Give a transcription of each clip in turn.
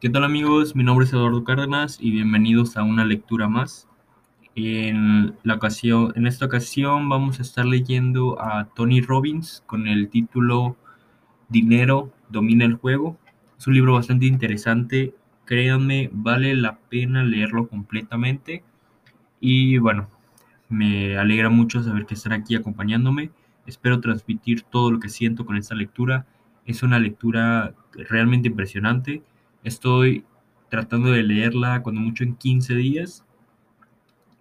¿Qué tal amigos? Mi nombre es Eduardo Cárdenas y bienvenidos a una lectura más. En, la ocasión, en esta ocasión vamos a estar leyendo a Tony Robbins con el título Dinero domina el juego. Es un libro bastante interesante, créanme, vale la pena leerlo completamente. Y bueno, me alegra mucho saber que están aquí acompañándome. Espero transmitir todo lo que siento con esta lectura. Es una lectura realmente impresionante Estoy tratando de leerla cuando mucho en 15 días.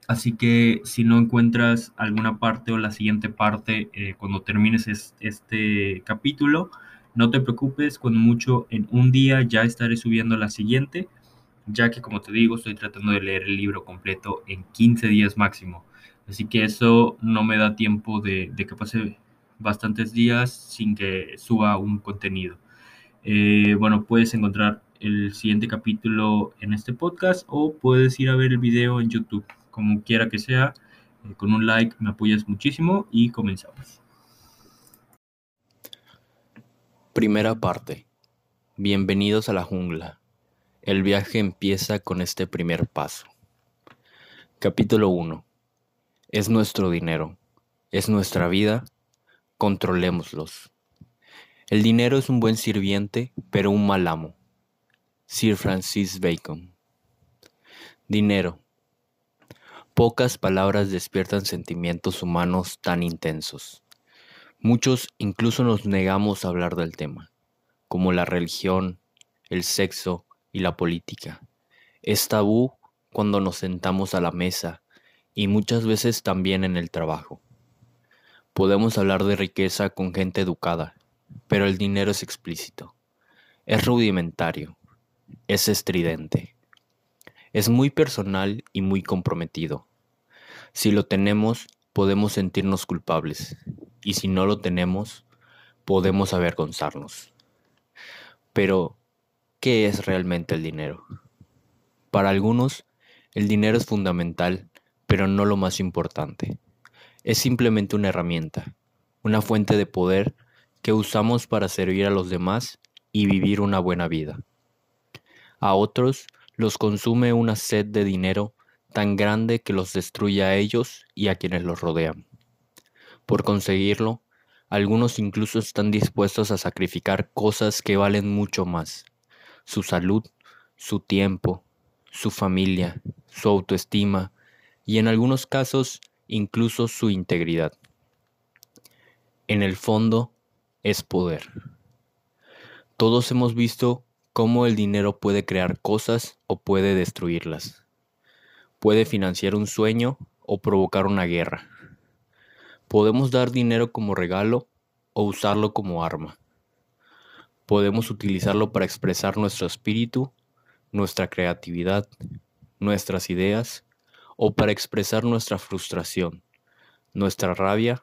Así que si no encuentras alguna parte o la siguiente parte eh, cuando termines este capítulo, no te preocupes, cuando mucho en un día ya estaré subiendo la siguiente, ya que como te digo, estoy tratando de leer el libro completo en 15 días máximo. Así que eso no me da tiempo de, que pase bastantes días sin que suba un contenido. Eh, bueno, puedes encontrar el siguiente capítulo en este podcast o puedes ir a ver el video en YouTube, como quiera que sea. Eh, con un like me apoyas muchísimo y comenzamos. Primera parte. Bienvenidos a la jungla. El viaje empieza con este primer paso. Capítulo 1. Es nuestro dinero. Es nuestra vida. Controlémoslos. El dinero es un buen sirviente, pero un mal amo. Sir Francis Bacon. Dinero. Pocas palabras despiertan sentimientos humanos tan intensos. Muchos incluso nos negamos a hablar del tema, como la religión, el sexo y la política. Es tabú cuando nos sentamos a la mesa y muchas veces también en el trabajo. Podemos hablar de riqueza con gente educada, pero el dinero es explícito. Es rudimentario es estridente. Es muy personal y muy comprometido. Si lo tenemos, podemos sentirnos culpables, y si no lo tenemos, podemos avergonzarnos. Pero, ¿qué es realmente el dinero? Para algunos, el dinero es fundamental, pero no lo más importante. Es simplemente una herramienta, una fuente de poder que usamos para servir a los demás y vivir una buena vida. A otros los consume una sed de dinero tan grande que los destruye a ellos y a quienes los rodean. Por conseguirlo, algunos incluso están dispuestos a sacrificar cosas que valen mucho más, su salud, su tiempo, su familia, su autoestima y en algunos casos incluso su integridad. En el fondo es poder. Todos hemos visto cómo el dinero puede crear cosas o puede destruirlas. Puede financiar un sueño o provocar una guerra. Podemos dar dinero como regalo o usarlo como arma. Podemos utilizarlo para expresar nuestro espíritu, nuestra creatividad, nuestras ideas o para expresar nuestra frustración, nuestra rabia,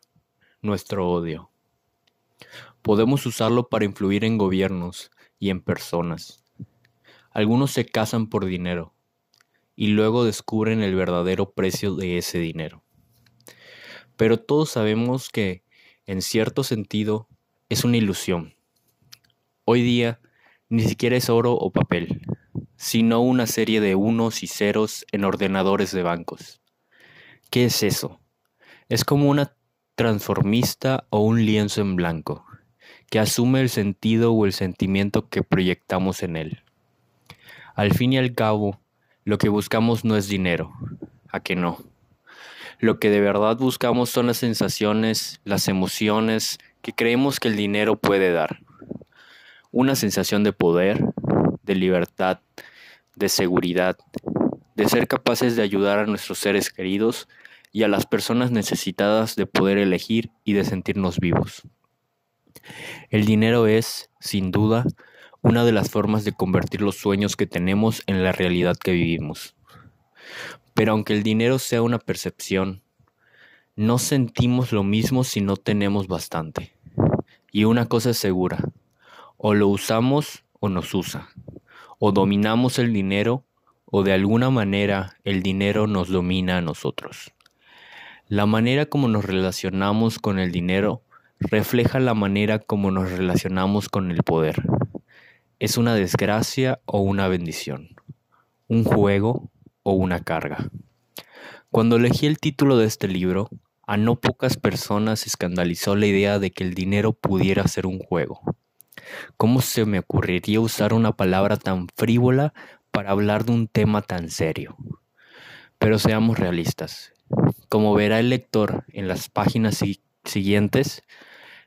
nuestro odio. Podemos usarlo para influir en gobiernos, y en personas. Algunos se casan por dinero y luego descubren el verdadero precio de ese dinero. Pero todos sabemos que, en cierto sentido, es una ilusión. Hoy día ni siquiera es oro o papel, sino una serie de unos y ceros en ordenadores de bancos. ¿Qué es eso? Es como una transformista o un lienzo en blanco que asume el sentido o el sentimiento que proyectamos en él. Al fin y al cabo, lo que buscamos no es dinero, a que no. Lo que de verdad buscamos son las sensaciones, las emociones que creemos que el dinero puede dar. Una sensación de poder, de libertad, de seguridad, de ser capaces de ayudar a nuestros seres queridos y a las personas necesitadas de poder elegir y de sentirnos vivos. El dinero es, sin duda, una de las formas de convertir los sueños que tenemos en la realidad que vivimos. Pero aunque el dinero sea una percepción, no sentimos lo mismo si no tenemos bastante. Y una cosa es segura, o lo usamos o nos usa, o dominamos el dinero o de alguna manera el dinero nos domina a nosotros. La manera como nos relacionamos con el dinero refleja la manera como nos relacionamos con el poder. ¿Es una desgracia o una bendición? ¿Un juego o una carga? Cuando elegí el título de este libro, a no pocas personas escandalizó la idea de que el dinero pudiera ser un juego. ¿Cómo se me ocurriría usar una palabra tan frívola para hablar de un tema tan serio? Pero seamos realistas. Como verá el lector en las páginas siguientes,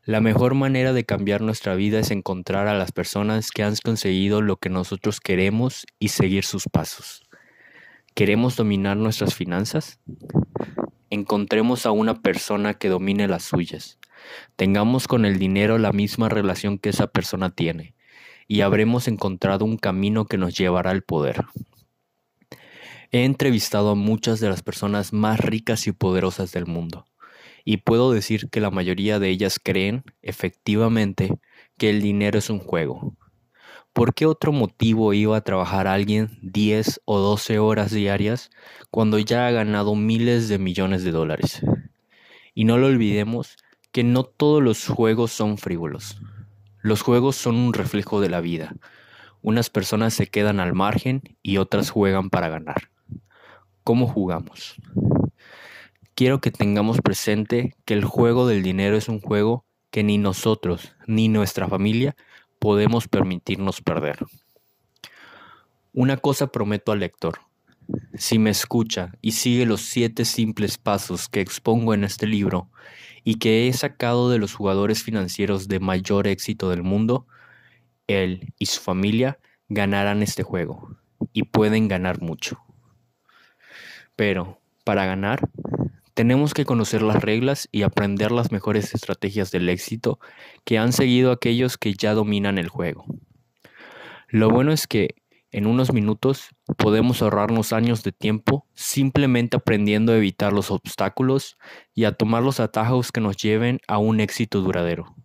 la mejor manera de cambiar nuestra vida es encontrar a las personas que han conseguido lo que nosotros queremos y seguir sus pasos. ¿Queremos dominar nuestras finanzas? Encontremos a una persona que domine las suyas. Tengamos con el dinero la misma relación que esa persona tiene y habremos encontrado un camino que nos llevará al poder. He entrevistado a muchas de las personas más ricas y poderosas del mundo y puedo decir que la mayoría de ellas creen, efectivamente, que el dinero es un juego. ¿Por qué otro motivo iba a trabajar alguien 10 o 12 horas diarias cuando ya ha ganado miles de millones de dólares? Y no lo olvidemos que no todos los juegos son frívolos. Los juegos son un reflejo de la vida. Unas personas se quedan al margen y otras juegan para ganar. ¿Cómo jugamos? Quiero que tengamos presente que el juego del dinero es un juego que ni nosotros ni nuestra familia podemos permitirnos perder. Una cosa prometo al lector. Si me escucha y sigue los siete simples pasos que expongo en este libro y que he sacado de los jugadores financieros de mayor éxito del mundo, él y su familia ganarán este juego y pueden ganar mucho. Pero, para ganar, tenemos que conocer las reglas y aprender las mejores estrategias del éxito que han seguido aquellos que ya dominan el juego. Lo bueno es que en unos minutos podemos ahorrarnos años de tiempo simplemente aprendiendo a evitar los obstáculos y a tomar los atajos que nos lleven a un éxito duradero.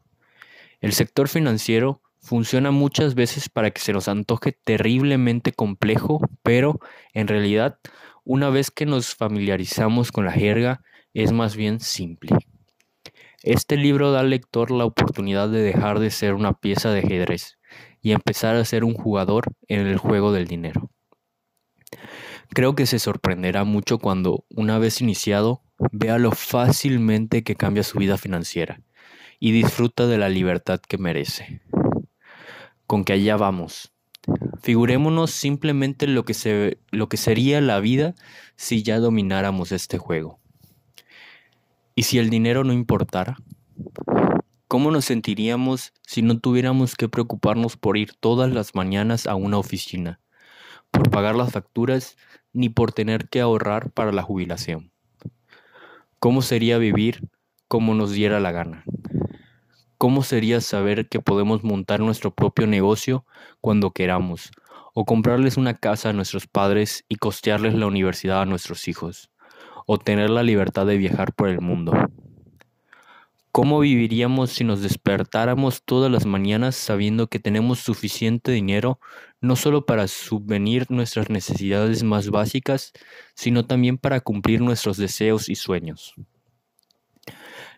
El sector financiero funciona muchas veces para que se nos antoje terriblemente complejo, pero en realidad una vez que nos familiarizamos con la jerga, es más bien simple. Este libro da al lector la oportunidad de dejar de ser una pieza de ajedrez y empezar a ser un jugador en el juego del dinero. Creo que se sorprenderá mucho cuando, una vez iniciado, vea lo fácilmente que cambia su vida financiera y disfruta de la libertad que merece. Con que allá vamos. Figurémonos simplemente lo que, se, lo que sería la vida si ya domináramos este juego. ¿Y si el dinero no importara? ¿Cómo nos sentiríamos si no tuviéramos que preocuparnos por ir todas las mañanas a una oficina, por pagar las facturas, ni por tener que ahorrar para la jubilación? ¿Cómo sería vivir como nos diera la gana? ¿Cómo sería saber que podemos montar nuestro propio negocio cuando queramos? O comprarles una casa a nuestros padres y costearles la universidad a nuestros hijos. O tener la libertad de viajar por el mundo. ¿Cómo viviríamos si nos despertáramos todas las mañanas sabiendo que tenemos suficiente dinero no solo para subvenir nuestras necesidades más básicas, sino también para cumplir nuestros deseos y sueños?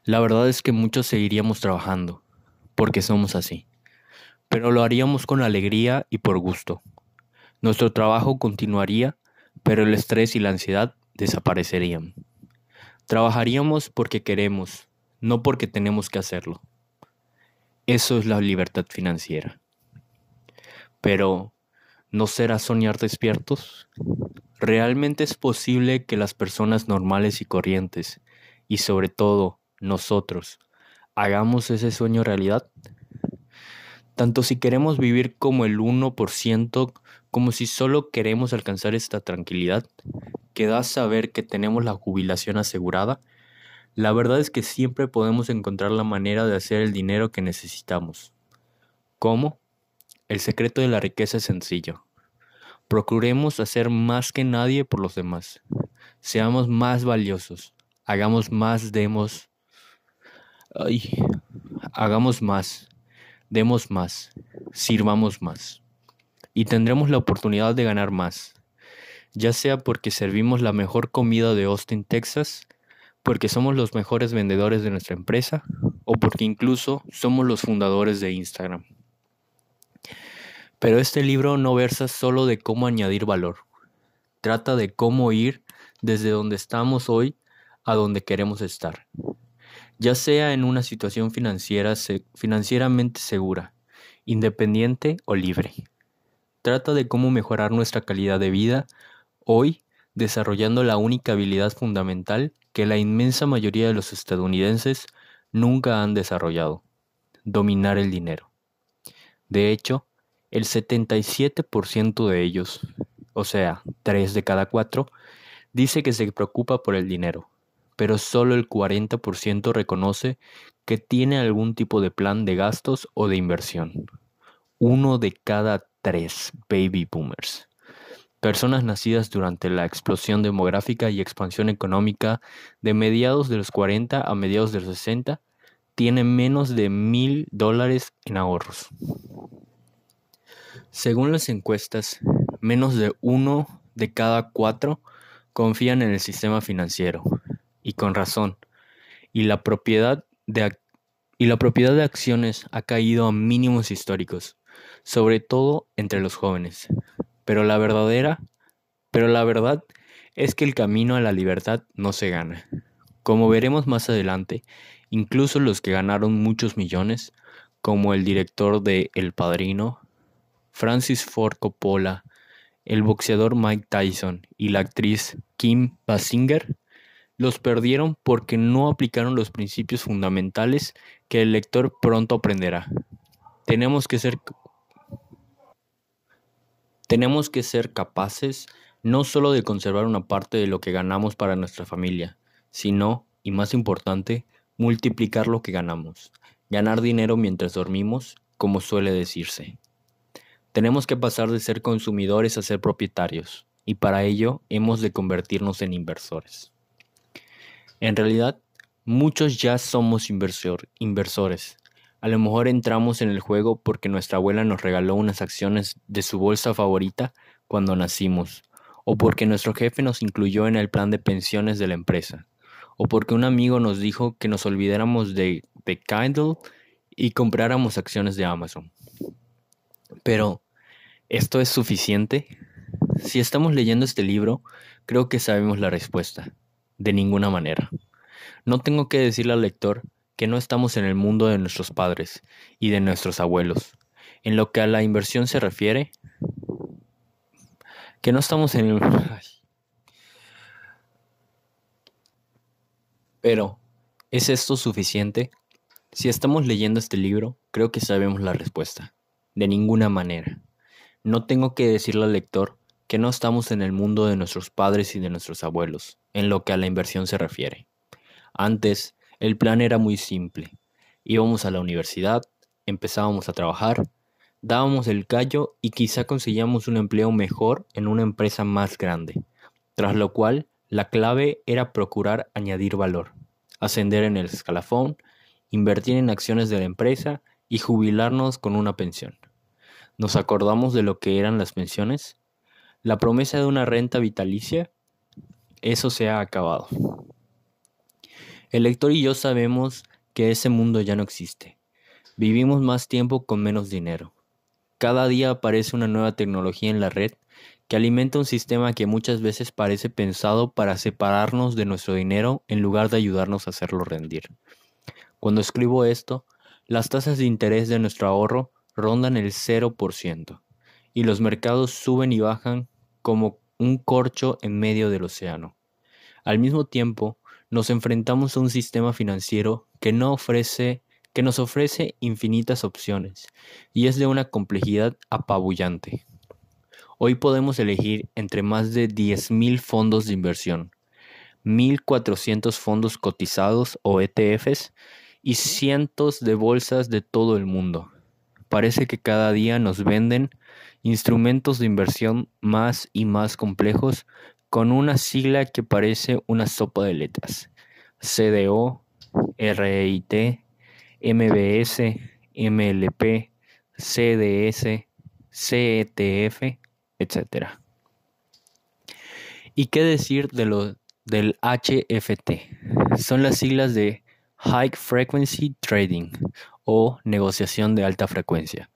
La verdad es que muchos seguiríamos trabajando, porque somos así, pero lo haríamos con alegría y por gusto. Nuestro trabajo continuaría, pero el estrés y la ansiedad desaparecerían. Trabajaríamos porque queremos, no porque tenemos que hacerlo. Eso es la libertad financiera. Pero, ¿no será soñar despiertos? ¿Realmente es posible que las personas normales y corrientes, y sobre todo nosotros hagamos ese sueño realidad? Tanto si queremos vivir como el 1%, como si solo queremos alcanzar esta tranquilidad, que da saber que tenemos la jubilación asegurada, la verdad es que siempre podemos encontrar la manera de hacer el dinero que necesitamos. ¿Cómo? El secreto de la riqueza es sencillo. Procuremos hacer más que nadie por los demás. Seamos más valiosos. Hagamos más demos Ay, hagamos más, demos más, sirvamos más. Y tendremos la oportunidad de ganar más, ya sea porque servimos la mejor comida de Austin, Texas, porque somos los mejores vendedores de nuestra empresa o porque incluso somos los fundadores de Instagram. Pero este libro no versa solo de cómo añadir valor. Trata de cómo ir desde donde estamos hoy a donde queremos estar. Ya sea en una situación financiera financieramente segura, independiente o libre. Trata de cómo mejorar nuestra calidad de vida hoy desarrollando la única habilidad fundamental que la inmensa mayoría de los estadounidenses nunca han desarrollado, dominar el dinero. De hecho, el 77% de ellos, o sea, 3 de cada 4, dice que se preocupa por el dinero, pero solo el 40% reconoce que tiene algún tipo de plan de gastos o de inversión. Uno de cada tres baby boomers. Personas nacidas durante la explosión demográfica y expansión económica de mediados de los 40 a mediados de los 60 tienen menos de mil dólares en ahorros. Según las encuestas, menos de uno de cada cuatro confían en el sistema financiero, y con razón, y la propiedad de, y la propiedad de acciones ha caído a mínimos históricos, sobre todo entre los jóvenes. Pero la verdadera, pero la verdad es que el camino a la libertad no se gana. Como veremos más adelante, incluso los que ganaron muchos millones, como el director de El Padrino, Francis Ford Coppola, el boxeador Mike Tyson y la actriz Kim Basinger, los perdieron porque no aplicaron los principios fundamentales que el lector pronto aprenderá. Tenemos que ser tenemos que ser capaces no solo de conservar una parte de lo que ganamos para nuestra familia, sino, y más importante, multiplicar lo que ganamos, ganar dinero mientras dormimos, como suele decirse. Tenemos que pasar de ser consumidores a ser propietarios, y para ello hemos de convertirnos en inversores. En realidad, muchos ya somos inversor, inversores. A lo mejor entramos en el juego porque nuestra abuela nos regaló unas acciones de su bolsa favorita cuando nacimos, o porque nuestro jefe nos incluyó en el plan de pensiones de la empresa, o porque un amigo nos dijo que nos olvidáramos de, de Kindle y compráramos acciones de Amazon. Pero, ¿Esto es suficiente? Si estamos leyendo este libro, creo que sabemos la respuesta. De ninguna manera. No tengo que decirle al lector que no estamos en el mundo de nuestros padres y de nuestros abuelos. En lo que a la inversión se refiere, que no estamos en el... Pero, ¿es esto suficiente? Si estamos leyendo este libro, creo que sabemos la respuesta. De ninguna manera. No tengo que decirle al lector que no estamos en el mundo de nuestros padres y de nuestros abuelos, en lo que a la inversión se refiere. Antes, el plan era muy simple. Íbamos a la universidad, empezábamos a trabajar, dábamos el callo y quizá conseguíamos un empleo mejor en una empresa más grande, tras lo cual la clave era procurar añadir valor, ascender en el escalafón, invertir en acciones de la empresa y jubilarnos con una pensión. ¿Nos acordamos de lo que eran las pensiones? La promesa de una renta vitalicia, eso se ha acabado. El lector y yo sabemos que ese mundo ya no existe. Vivimos más tiempo con menos dinero. Cada día aparece una nueva tecnología en la red que alimenta un sistema que muchas veces parece pensado para separarnos de nuestro dinero en lugar de ayudarnos a hacerlo rendir. Cuando escribo esto, las tasas de interés de nuestro ahorro rondan el 0% y los mercados suben y bajan como un corcho en medio del océano. Al mismo tiempo, nos enfrentamos a un sistema financiero que no ofrece que nos ofrece infinitas opciones y es de una complejidad apabullante. Hoy podemos elegir entre más de 10.000 fondos de inversión, 1.400 fondos cotizados o ETFs y cientos de bolsas de todo el mundo. Parece que cada día nos venden instrumentos de inversión más y más complejos con una sigla que parece una sopa de letras. CDO, REIT, MBS, MLP, CDS, CETF, etc. ¿Y qué decir de lo, del HFT? Son las siglas de High Frequency Trading o negociación de alta frecuencia,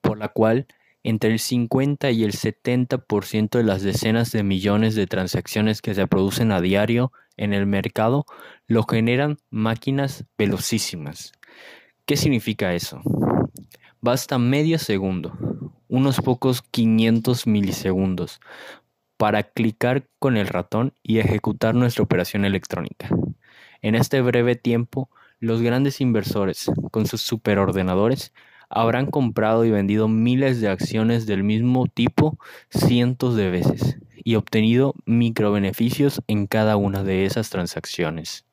por la cual entre el 50 y el 70% de las decenas de millones de transacciones que se producen a diario en el mercado lo generan máquinas velocísimas. ¿Qué significa eso? Basta medio segundo, unos pocos 500 milisegundos, para clicar con el ratón y ejecutar nuestra operación electrónica. En este breve tiempo, los grandes inversores, con sus superordenadores, habrán comprado y vendido miles de acciones del mismo tipo cientos de veces y obtenido microbeneficios en cada una de esas transacciones.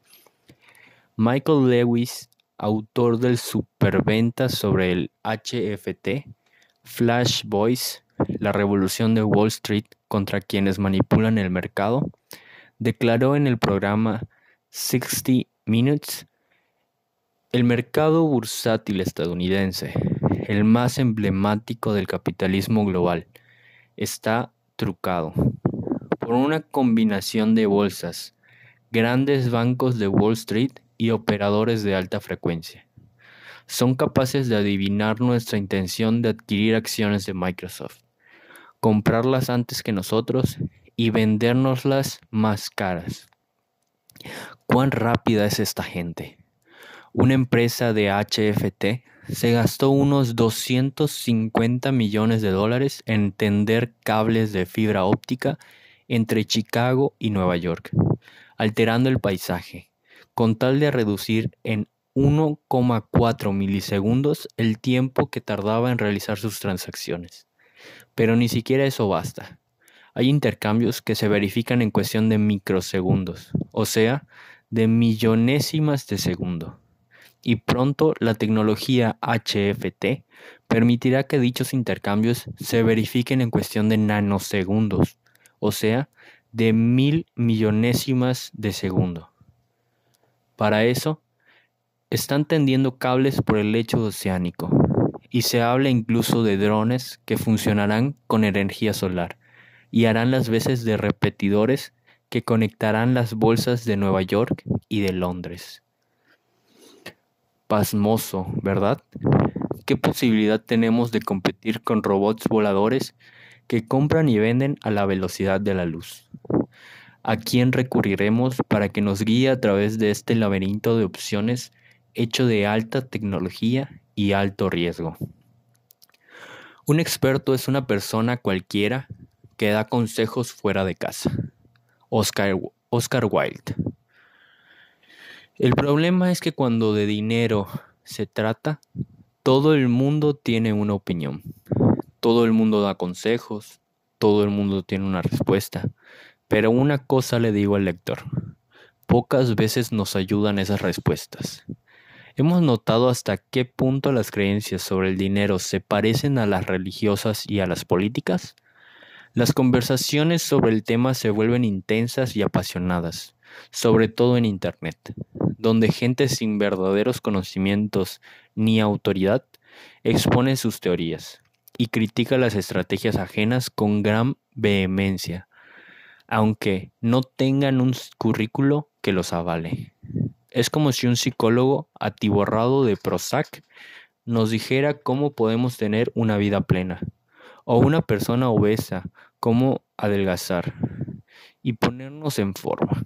Michael Lewis, autor del superventa sobre el HFT, Flash Boys, la revolución de Wall Street contra quienes manipulan el mercado, declaró en el programa 60 Minutes el mercado bursátil estadounidense, el más emblemático del capitalismo global, está trucado por una combinación de bolsas, grandes bancos de Wall Street y operadores de alta frecuencia. Son capaces de adivinar nuestra intención de adquirir acciones de Microsoft, comprarlas antes que nosotros y vendérnoslas más caras. ¿Cuán rápida es esta gente? Una empresa de HFT se gastó unos 250 millones de dólares en tender cables de fibra óptica entre Chicago y Nueva York, alterando el paisaje, con tal de reducir en 1,4 milisegundos el tiempo que tardaba en realizar sus transacciones. Pero ni siquiera eso basta. Hay intercambios que se verifican en cuestión de microsegundos, o sea, de millonésimas de segundo y pronto la tecnología HFT permitirá que dichos intercambios se verifiquen en cuestión de nanosegundos, o sea, de mil millonésimas de segundo. Para eso, están tendiendo cables por el lecho oceánico y se habla incluso de drones que funcionarán con energía solar y harán las veces de repetidores que conectarán las bolsas de Nueva York y de Londres pasmoso, ¿verdad? ¿Qué posibilidad tenemos de competir con robots voladores que compran y venden a la velocidad de la luz? ¿A quién recurriremos para que nos guíe a través de este laberinto de opciones hecho de alta tecnología y alto riesgo? Un experto es una persona cualquiera que da consejos fuera de casa. Oscar, Wilde. El problema es que cuando de dinero se trata, todo el mundo tiene una opinión. Todo el mundo da consejos, todo el mundo tiene una respuesta. Pero una cosa le digo al lector, pocas veces nos ayudan esas respuestas. ¿Hemos notado hasta qué punto las creencias sobre el dinero se parecen a las religiosas y a las políticas? Las conversaciones sobre el tema se vuelven intensas y apasionadas, sobre todo en Internet donde gente sin verdaderos conocimientos ni autoridad expone sus teorías y critica las estrategias ajenas con gran vehemencia, aunque no tengan un currículo que los avale. Es como si un psicólogo atiborrado de Prozac nos dijera cómo podemos tener una vida plena, o una persona obesa cómo adelgazar y ponernos en forma.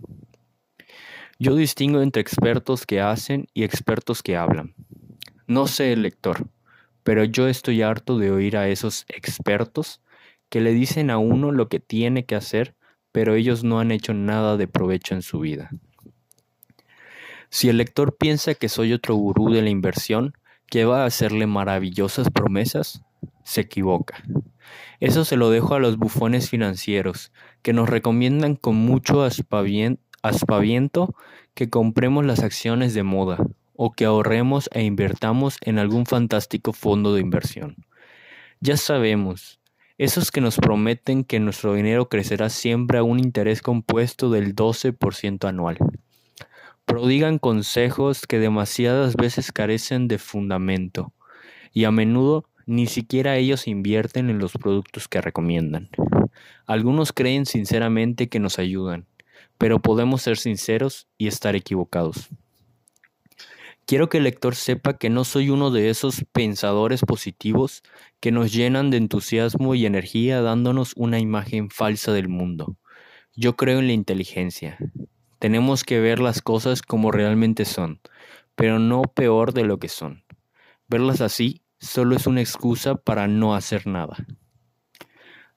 Yo distingo entre expertos que hacen y expertos que hablan. No sé el lector, pero yo estoy harto de oír a esos expertos que le dicen a uno lo que tiene que hacer, pero ellos no han hecho nada de provecho en su vida. Si el lector piensa que soy otro gurú de la inversión, que va a hacerle maravillosas promesas, se equivoca. Eso se lo dejo a los bufones financieros, que nos recomiendan con mucho aspaviento aspaviento que compremos las acciones de moda o que ahorremos e invertamos en algún fantástico fondo de inversión. Ya sabemos, esos que nos prometen que nuestro dinero crecerá siempre a un interés compuesto del 12% anual. Prodigan consejos que demasiadas veces carecen de fundamento y a menudo ni siquiera ellos invierten en los productos que recomiendan. Algunos creen sinceramente que nos ayudan, pero podemos ser sinceros y estar equivocados. Quiero que el lector sepa que no soy uno de esos pensadores positivos que nos llenan de entusiasmo y energía dándonos una imagen falsa del mundo. Yo creo en la inteligencia. Tenemos que ver las cosas como realmente son, pero no peor de lo que son. Verlas así solo es una excusa para no hacer nada.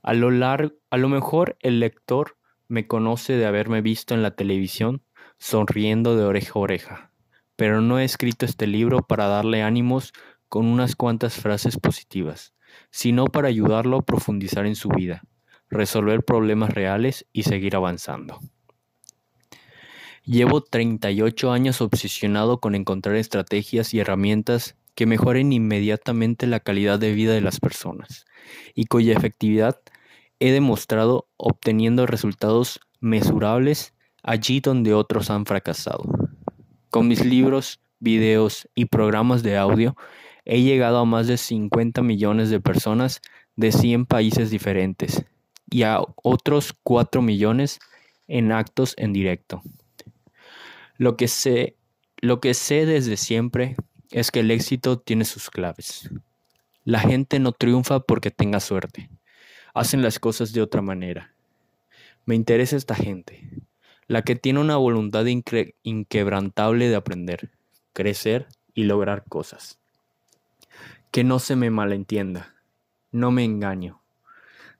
A lo, largo, a lo mejor el lector me conoce de haberme visto en la televisión sonriendo de oreja a oreja pero no he escrito este libro para darle ánimos con unas cuantas frases positivas, sino para ayudarlo a profundizar en su vida, resolver problemas reales y seguir avanzando. Llevo 38 años obsesionado con encontrar estrategias y herramientas que mejoren inmediatamente la calidad de vida de las personas y cuya efectividad he demostrado obteniendo resultados mesurables allí donde otros han fracasado. Con mis libros, videos y programas de audio, he llegado a más de 50 millones de personas de 100 países diferentes y a otros 4 millones en actos en directo. Lo que sé, lo que sé desde siempre es que el éxito tiene sus claves. La gente no triunfa porque tenga suerte. Hacen las cosas de otra manera. Me interesa esta gente la que tiene una voluntad inquebrantable de aprender, crecer y lograr cosas. Que no se me malentienda, no me engaño.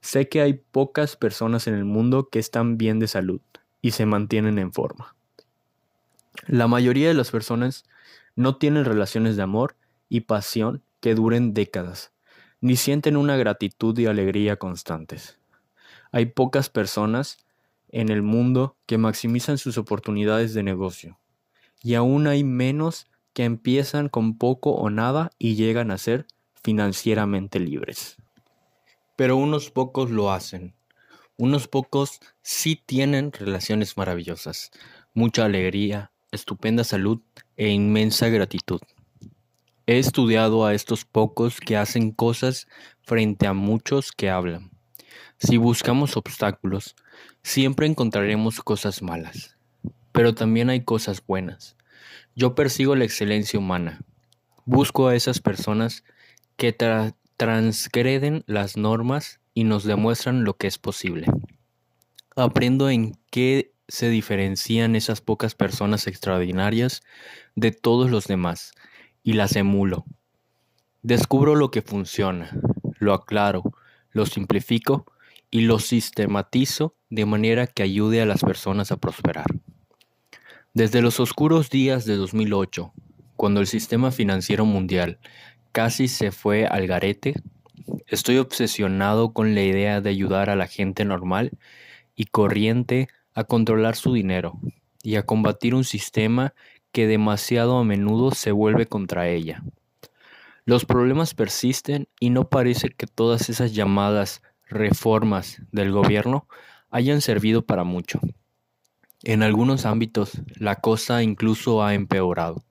Sé que hay pocas personas en el mundo que están bien de salud y se mantienen en forma. La mayoría de las personas no tienen relaciones de amor y pasión que duren décadas, ni sienten una gratitud y alegría constantes. Hay pocas personas en el mundo que maximizan sus oportunidades de negocio. Y aún hay menos que empiezan con poco o nada y llegan a ser financieramente libres. Pero unos pocos lo hacen. Unos pocos sí tienen relaciones maravillosas, mucha alegría, estupenda salud e inmensa gratitud. He estudiado a estos pocos que hacen cosas frente a muchos que hablan. Si buscamos obstáculos, siempre encontraremos cosas malas, pero también hay cosas buenas. Yo persigo la excelencia humana. Busco a esas personas que transgreden las normas y nos demuestran lo que es posible. Aprendo en qué se diferencian esas pocas personas extraordinarias de todos los demás y las emulo. Descubro lo que funciona, lo aclaro, lo simplifico y lo sistematizo de manera que ayude a las personas a prosperar. Desde los oscuros días de 2008, cuando el sistema financiero mundial casi se fue al garete, estoy obsesionado con la idea de ayudar a la gente normal y corriente a controlar su dinero y a combatir un sistema que demasiado a menudo se vuelve contra ella. Los problemas persisten y no parece que todas esas llamadas reformas del gobierno hayan servido para mucho. En algunos ámbitos, la cosa incluso ha empeorado.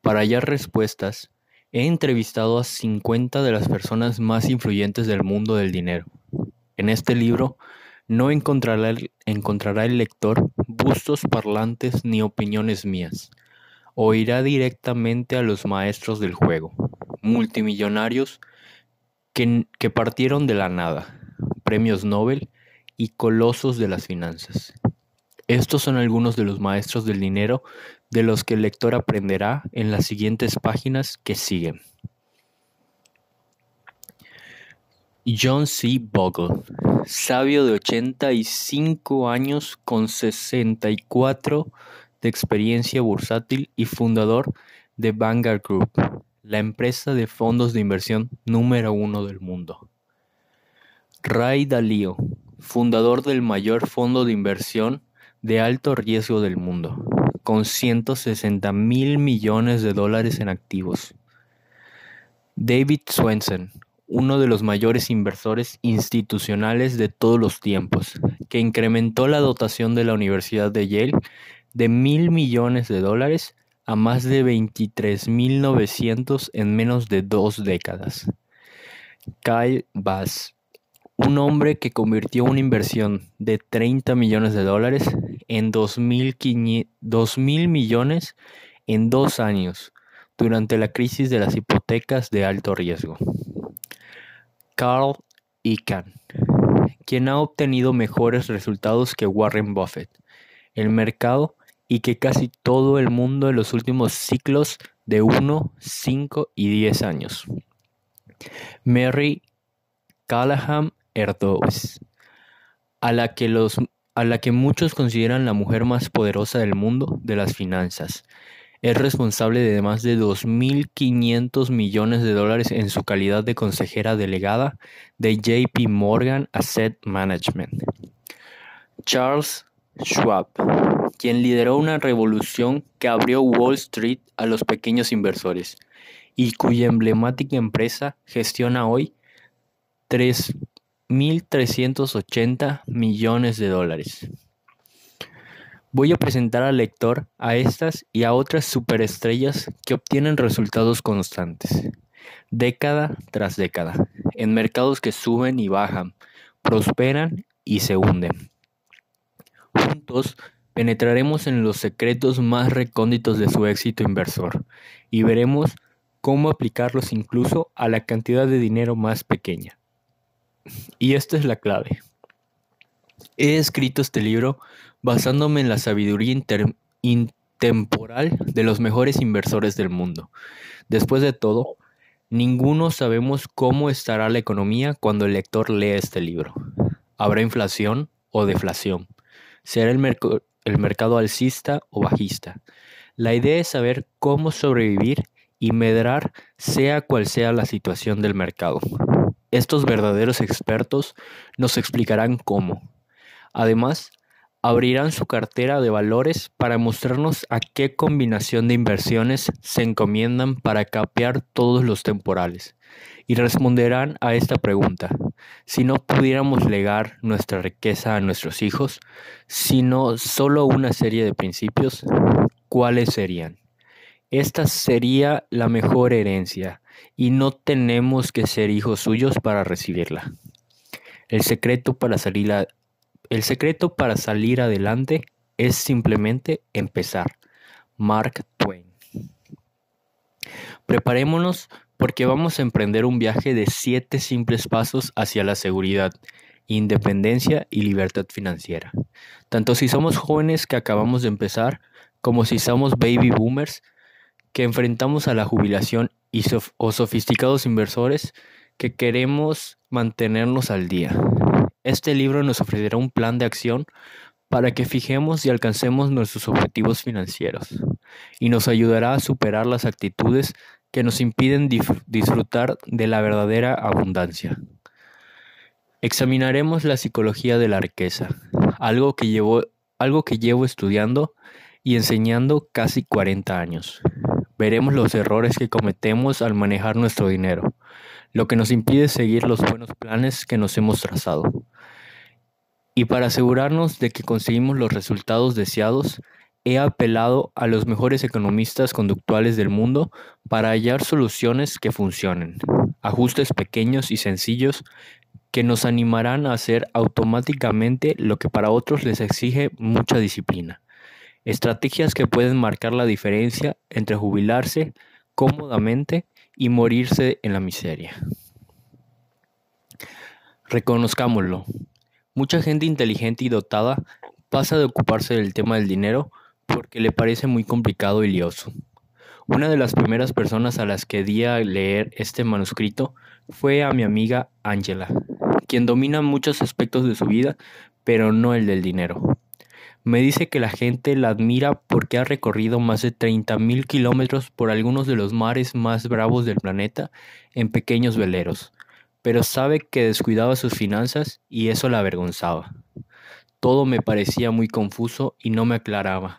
Para hallar respuestas, he entrevistado a 50 de las personas más influyentes del mundo del dinero. En este libro no encontrará encontrará el lector bustos parlantes ni opiniones mías. Oirá directamente a los maestros del juego, multimillonarios que, partieron de la nada, premios Nobel y colosos de las finanzas. Estos son algunos de los maestros del dinero de los que el lector aprenderá en las siguientes páginas que siguen. John C. Bogle, sabio de 85 años con 64 de experiencia bursátil y fundador de Vanguard Group, la empresa de fondos de inversión número uno del mundo. Ray Dalio, fundador del mayor fondo de inversión de alto riesgo del mundo, con 160 mil millones de dólares en activos. David Swensen, uno de los mayores inversores institucionales de todos los tiempos, que incrementó la dotación de la Universidad de Yale de mil millones de dólares a más de 23.900 en menos de dos décadas. Kyle Bass, un hombre que convirtió una inversión de 30 millones de dólares en 2.000 millones en dos años durante la crisis de las hipotecas de alto riesgo. Carl Icahn, quien ha obtenido mejores resultados que Warren Buffett, el mercado y que casi todo el mundo en los últimos ciclos de 1, 5 y 10 años. Mary Callahan Erdoes, a la que los a la que muchos consideran la mujer más poderosa del mundo de las finanzas. Es responsable de más de 2.500 millones de dólares en su calidad de consejera delegada de JP Morgan Asset Management. Charles Schwab, quien lideró una revolución que abrió Wall Street a los pequeños inversores y cuya emblemática empresa gestiona hoy 3.380 millones de dólares. Voy a presentar al lector a estas y a otras superestrellas que obtienen resultados constantes, década tras década, en mercados que suben y bajan, prosperan y se hunden. Juntos penetraremos en los secretos más recónditos de su éxito inversor y veremos cómo aplicarlos incluso a la cantidad de dinero más pequeña. Y esta es la clave. He escrito este libro basándome en la sabiduría intemporal de los mejores inversores del mundo. Después de todo, ninguno sabemos cómo estará la economía cuando el lector lee este libro. ¿Habrá inflación o deflación? ¿Será el, el mercado alcista o bajista? La idea es saber cómo sobrevivir y medrar sea cual sea la situación del mercado. Estos verdaderos expertos nos explicarán cómo. Además, abrirán su cartera de valores para mostrarnos a qué combinación de inversiones se encomiendan para capear todos los temporales y responderán a esta pregunta. Si no pudiéramos legar nuestra riqueza a nuestros hijos, sino solo una serie de principios, ¿cuáles serían? Esta sería la mejor herencia y no tenemos que ser hijos suyos para recibirla. El secreto para salir, el secreto para salir adelante es simplemente empezar. Mark Twain. Preparémonos porque vamos a emprender un viaje de siete simples pasos hacia la seguridad, independencia y libertad financiera. Tanto si somos jóvenes que acabamos de empezar, como si somos baby boomers, que enfrentamos a la jubilación y o sofisticados inversores que queremos mantenernos al día. Este libro nos ofrecerá un plan de acción para que fijemos y alcancemos nuestros objetivos financieros y nos ayudará a superar las actitudes que nos impiden disfrutar de la verdadera abundancia. Examinaremos la psicología de la riqueza, algo que llevo, estudiando y enseñando casi 40 años veremos los errores que cometemos al manejar nuestro dinero, lo que nos impide seguir los buenos planes que nos hemos trazado. Y para asegurarnos de que conseguimos los resultados deseados, he apelado a los mejores economistas conductuales del mundo para hallar soluciones que funcionen, ajustes pequeños y sencillos que nos animarán a hacer automáticamente lo que para otros les exige mucha disciplina. Estrategias que pueden marcar la diferencia entre jubilarse cómodamente y morirse en la miseria. Reconozcámoslo. Mucha gente inteligente y dotada pasa de ocuparse del tema del dinero porque le parece muy complicado y lioso. Una de las primeras personas a las que di a leer este manuscrito fue a mi amiga Angela, quien domina muchos aspectos de su vida, pero no el del dinero. Me dice que la gente la admira porque ha recorrido más de 30.000 kilómetros por algunos de los mares más bravos del planeta en pequeños veleros, pero sabe que descuidaba sus finanzas y eso la avergonzaba. Todo me parecía muy confuso y no me aclaraba.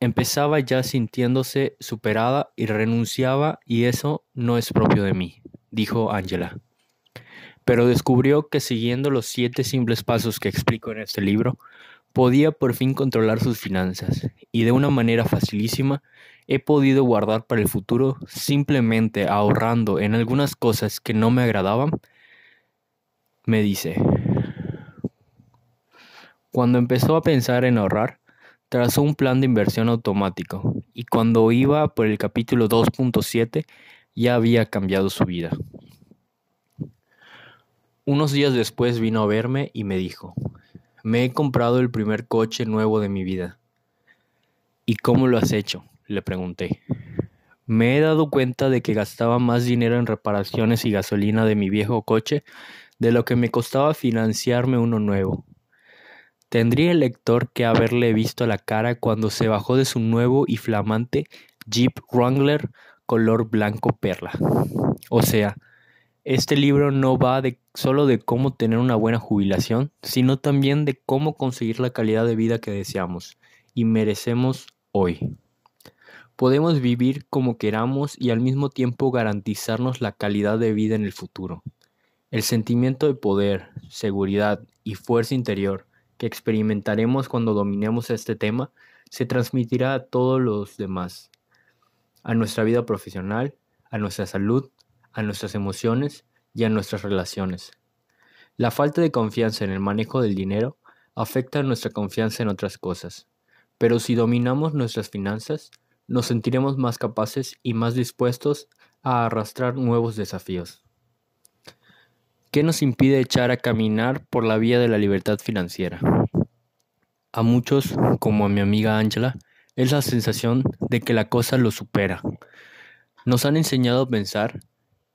empezaba ya sintiéndose superada y renunciaba y eso no es propio de mí, dijo Angela pero descubrió que siguiendo los siete simples pasos que explico en este libro, podía por fin controlar sus finanzas y de una manera facilísima he podido guardar para el futuro simplemente ahorrando en algunas cosas que no me agradaban, me dice. Cuando empezó a pensar en ahorrar, trazó un plan de inversión automático y cuando iba por el capítulo 2.7 ya había cambiado su vida. Unos días después vino a verme y me dijo, me he comprado el primer coche nuevo de mi vida. ¿Y cómo lo has hecho? Le pregunté. Me he dado cuenta de que gastaba más dinero en reparaciones y gasolina de mi viejo coche de lo que me costaba financiarme uno nuevo. Tendría el lector que haberle visto la cara cuando se bajó de su nuevo y flamante Jeep Wrangler color blanco perla. O sea, este libro no va solo de cómo tener una buena jubilación, sino también de cómo conseguir la calidad de vida que deseamos y merecemos hoy. Podemos vivir como queramos y al mismo tiempo garantizarnos la calidad de vida en el futuro. El sentimiento de poder, seguridad y fuerza interior que experimentaremos cuando dominemos este tema se transmitirá a todos los demás, a nuestra vida profesional, a nuestra salud, a nuestras emociones y a nuestras relaciones. La falta de confianza en el manejo del dinero afecta nuestra confianza en otras cosas, pero si dominamos nuestras finanzas, nos sentiremos más capaces y más dispuestos a arrastrar nuevos desafíos. ¿Qué nos impide echar a caminar por la vía de la libertad financiera? A muchos, como a mi amiga Angela, es la sensación de que la cosa lo supera. Nos han enseñado a pensar,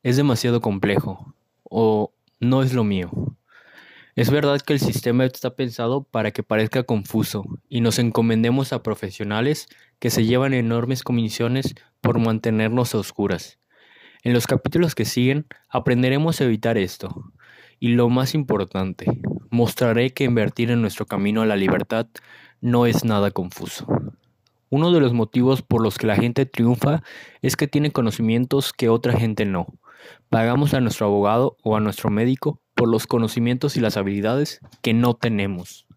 es demasiado complejo o no es lo mío. Es verdad que el sistema está pensado para que parezca confuso y nos encomendemos a profesionales que se llevan enormes comisiones por mantenernos a oscuras. En los capítulos que siguen aprenderemos a evitar esto. Y lo más importante, mostraré que invertir en nuestro camino a la libertad no es nada confuso. Uno de los motivos por los que la gente triunfa es que tiene conocimientos que otra gente no. Pagamos a nuestro abogado o a nuestro médico por los conocimientos y las habilidades que no tenemos.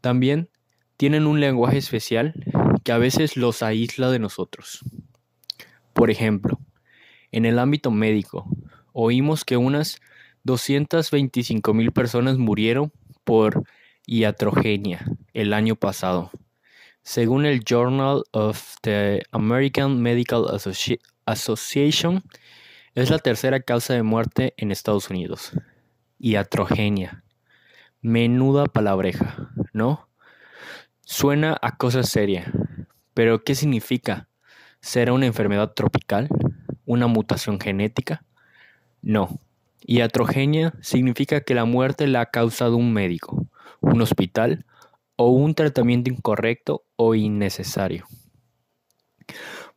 También tienen un lenguaje especial que a veces los aísla de nosotros. Por ejemplo, en el ámbito médico, oímos que unas 225 mil personas murieron por iatrogenia el año pasado. Según el Journal of the American Medical Association, es la tercera causa de muerte en Estados Unidos. Iatrogenia. Menuda palabreja, ¿no? Suena a cosa seria, pero ¿qué significa? ¿Será una enfermedad tropical? una mutación genética? No. Iatrogenia significa que la muerte la ha causado un médico, un hospital o un tratamiento incorrecto o innecesario.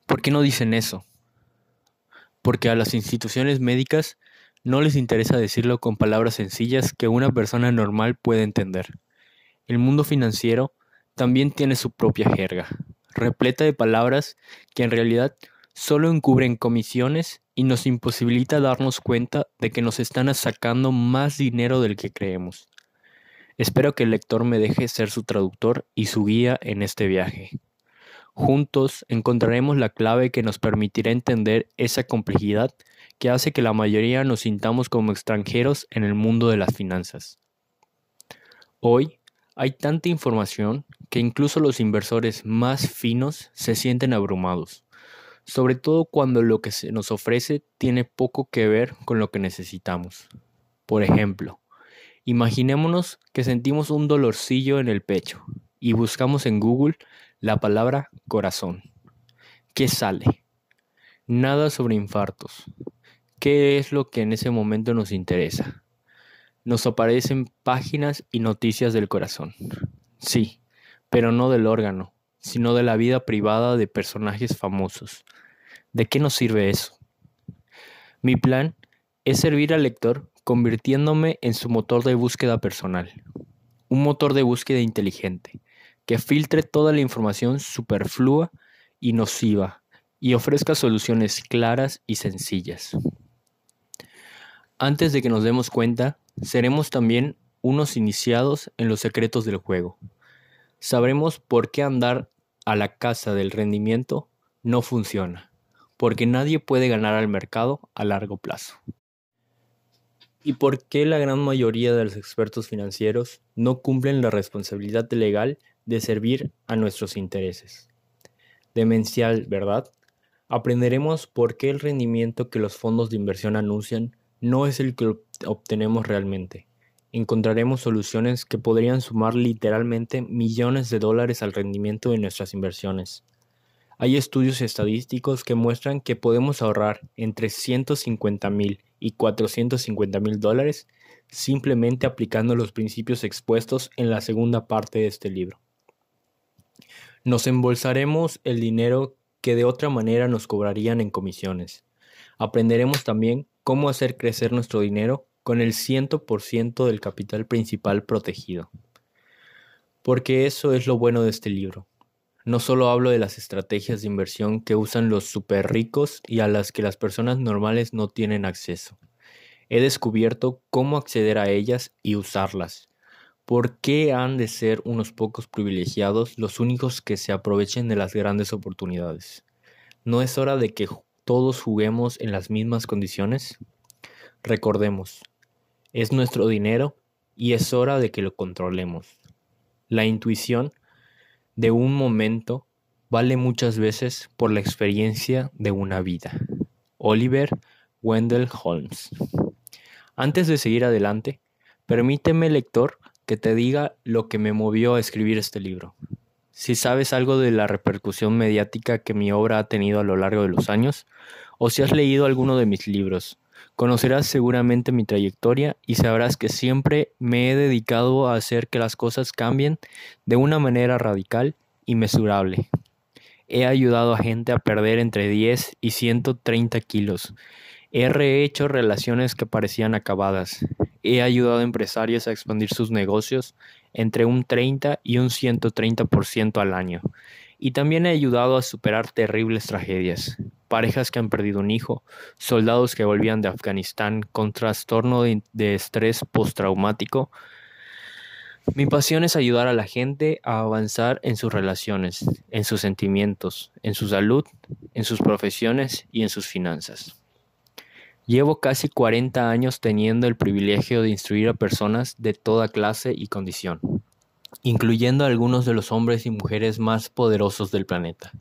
¿Por qué no dicen eso? Porque a las instituciones médicas no les interesa decirlo con palabras sencillas que una persona normal puede entender. El mundo financiero también tiene su propia jerga, repleta de palabras que en realidad solo encubren comisiones y nos imposibilita darnos cuenta de que nos están sacando más dinero del que creemos. Espero que el lector me deje ser su traductor y su guía en este viaje. Juntos encontraremos la clave que nos permitirá entender esa complejidad que hace que la mayoría nos sintamos como extranjeros en el mundo de las finanzas. Hoy hay tanta información que incluso los inversores más finos se sienten abrumados sobre todo cuando lo que se nos ofrece tiene poco que ver con lo que necesitamos. Por ejemplo, imaginémonos que sentimos un dolorcillo en el pecho y buscamos en Google la palabra corazón. ¿Qué sale? Nada sobre infartos. ¿Qué es lo que en ese momento nos interesa? Nos aparecen páginas y noticias del corazón. Sí, pero no del órgano, sino de la vida privada de personajes famosos. ¿De qué nos sirve eso? Mi plan es servir al lector convirtiéndome en su motor de búsqueda personal, un motor de búsqueda inteligente, que filtre toda la información superflua y nociva y ofrezca soluciones claras y sencillas. Antes de que nos demos cuenta, seremos también unos iniciados en los secretos del juego. Sabremos por qué andar a la casa del rendimiento no funciona, porque nadie puede ganar al mercado a largo plazo. ¿Y por qué la gran mayoría de los expertos financieros no cumplen la responsabilidad legal de servir a nuestros intereses. Demencial, ¿verdad? Aprenderemos por qué el rendimiento que los fondos de inversión anuncian no es el que obtenemos realmente. Encontraremos soluciones que podrían sumar literalmente millones de dólares al rendimiento de nuestras inversiones. Hay estudios estadísticos que muestran que podemos ahorrar entre 150 mil y 450 mil dólares simplemente aplicando los principios expuestos en la segunda parte de este libro. Nos embolsaremos el dinero que de otra manera nos cobrarían en comisiones. Aprenderemos también cómo hacer crecer nuestro dinero con el 100% del capital principal protegido. Porque eso es lo bueno de este libro. No solo hablo de las estrategias de inversión que usan los super ricos y a las que las personas normales no tienen acceso. He descubierto cómo acceder a ellas y usarlas. ¿Por qué han de ser unos pocos privilegiados los únicos que se aprovechen de las grandes oportunidades? ¿No es hora de que todos juguemos en las mismas condiciones? Recordemos, es nuestro dinero y es hora de que lo controlemos. La intuición de un momento vale muchas veces por la experiencia de una vida. Oliver Wendell Holmes. Antes de seguir adelante, permíteme, lector, que te diga lo que me movió a escribir este libro. Si sabes algo de la repercusión mediática que mi obra ha tenido a lo largo de los años, o si has leído alguno de mis libros, conocerás seguramente mi trayectoria y sabrás que siempre me he dedicado a hacer que las cosas cambien de una manera radical y mesurable. He ayudado a gente a perder entre 10 y 130 kilos. He rehecho relaciones que parecían acabadas. He ayudado a empresarios a expandir sus negocios entre un 30 y un 130% al año. Y también he ayudado a superar terribles tragedias parejas que han perdido un hijo, soldados que volvían de Afganistán con trastorno de, estrés postraumático. Mi pasión es ayudar a la gente a avanzar en sus relaciones, en sus sentimientos, en su salud, en sus profesiones y en sus finanzas. Llevo casi 40 años teniendo el privilegio de instruir a personas de toda clase y condición, incluyendo a algunos de los hombres y mujeres más poderosos del planeta.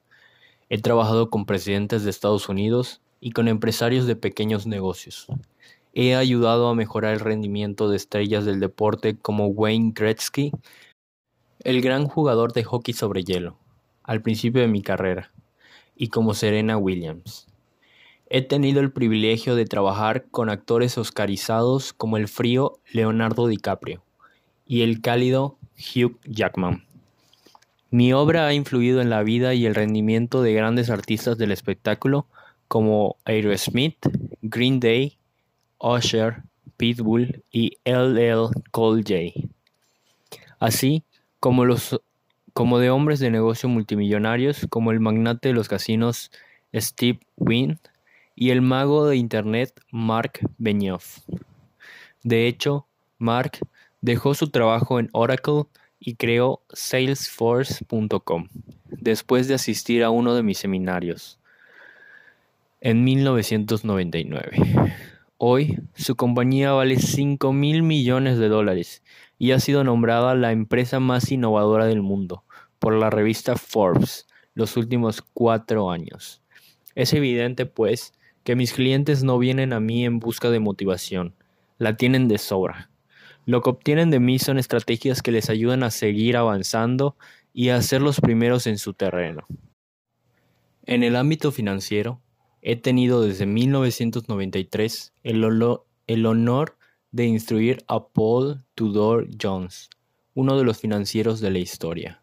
He trabajado con presidentes de Estados Unidos y con empresarios de pequeños negocios. He ayudado a mejorar el rendimiento de estrellas del deporte como Wayne Gretzky, el gran jugador de hockey sobre hielo, al principio de mi carrera, y como Serena Williams. He tenido el privilegio de trabajar con actores oscarizados como el frío Leonardo DiCaprio y el cálido Hugh Jackman. Mi obra ha influido en la vida y el rendimiento de grandes artistas del espectáculo como Aerosmith, Green Day, Usher, Pitbull y LL Cool J. Así como los como de hombres de negocio multimillonarios como el magnate de los casinos Steve Wynn y el mago de internet Mark Benioff. De hecho, Mark dejó su trabajo en Oracle y creó Salesforce.com después de asistir a uno de mis seminarios en 1999. Hoy su compañía vale 5 mil millones de dólares y ha sido nombrada la empresa más innovadora del mundo por la revista Forbes los últimos cuatro años. Es evidente, pues, que mis clientes no vienen a mí en busca de motivación, la tienen de sobra. Lo que obtienen de mí son estrategias que les ayudan a seguir avanzando y a ser los primeros en su terreno. En el ámbito financiero, he tenido desde 1993 el, el honor de instruir a Paul Tudor Jones, uno de los financieros de la historia.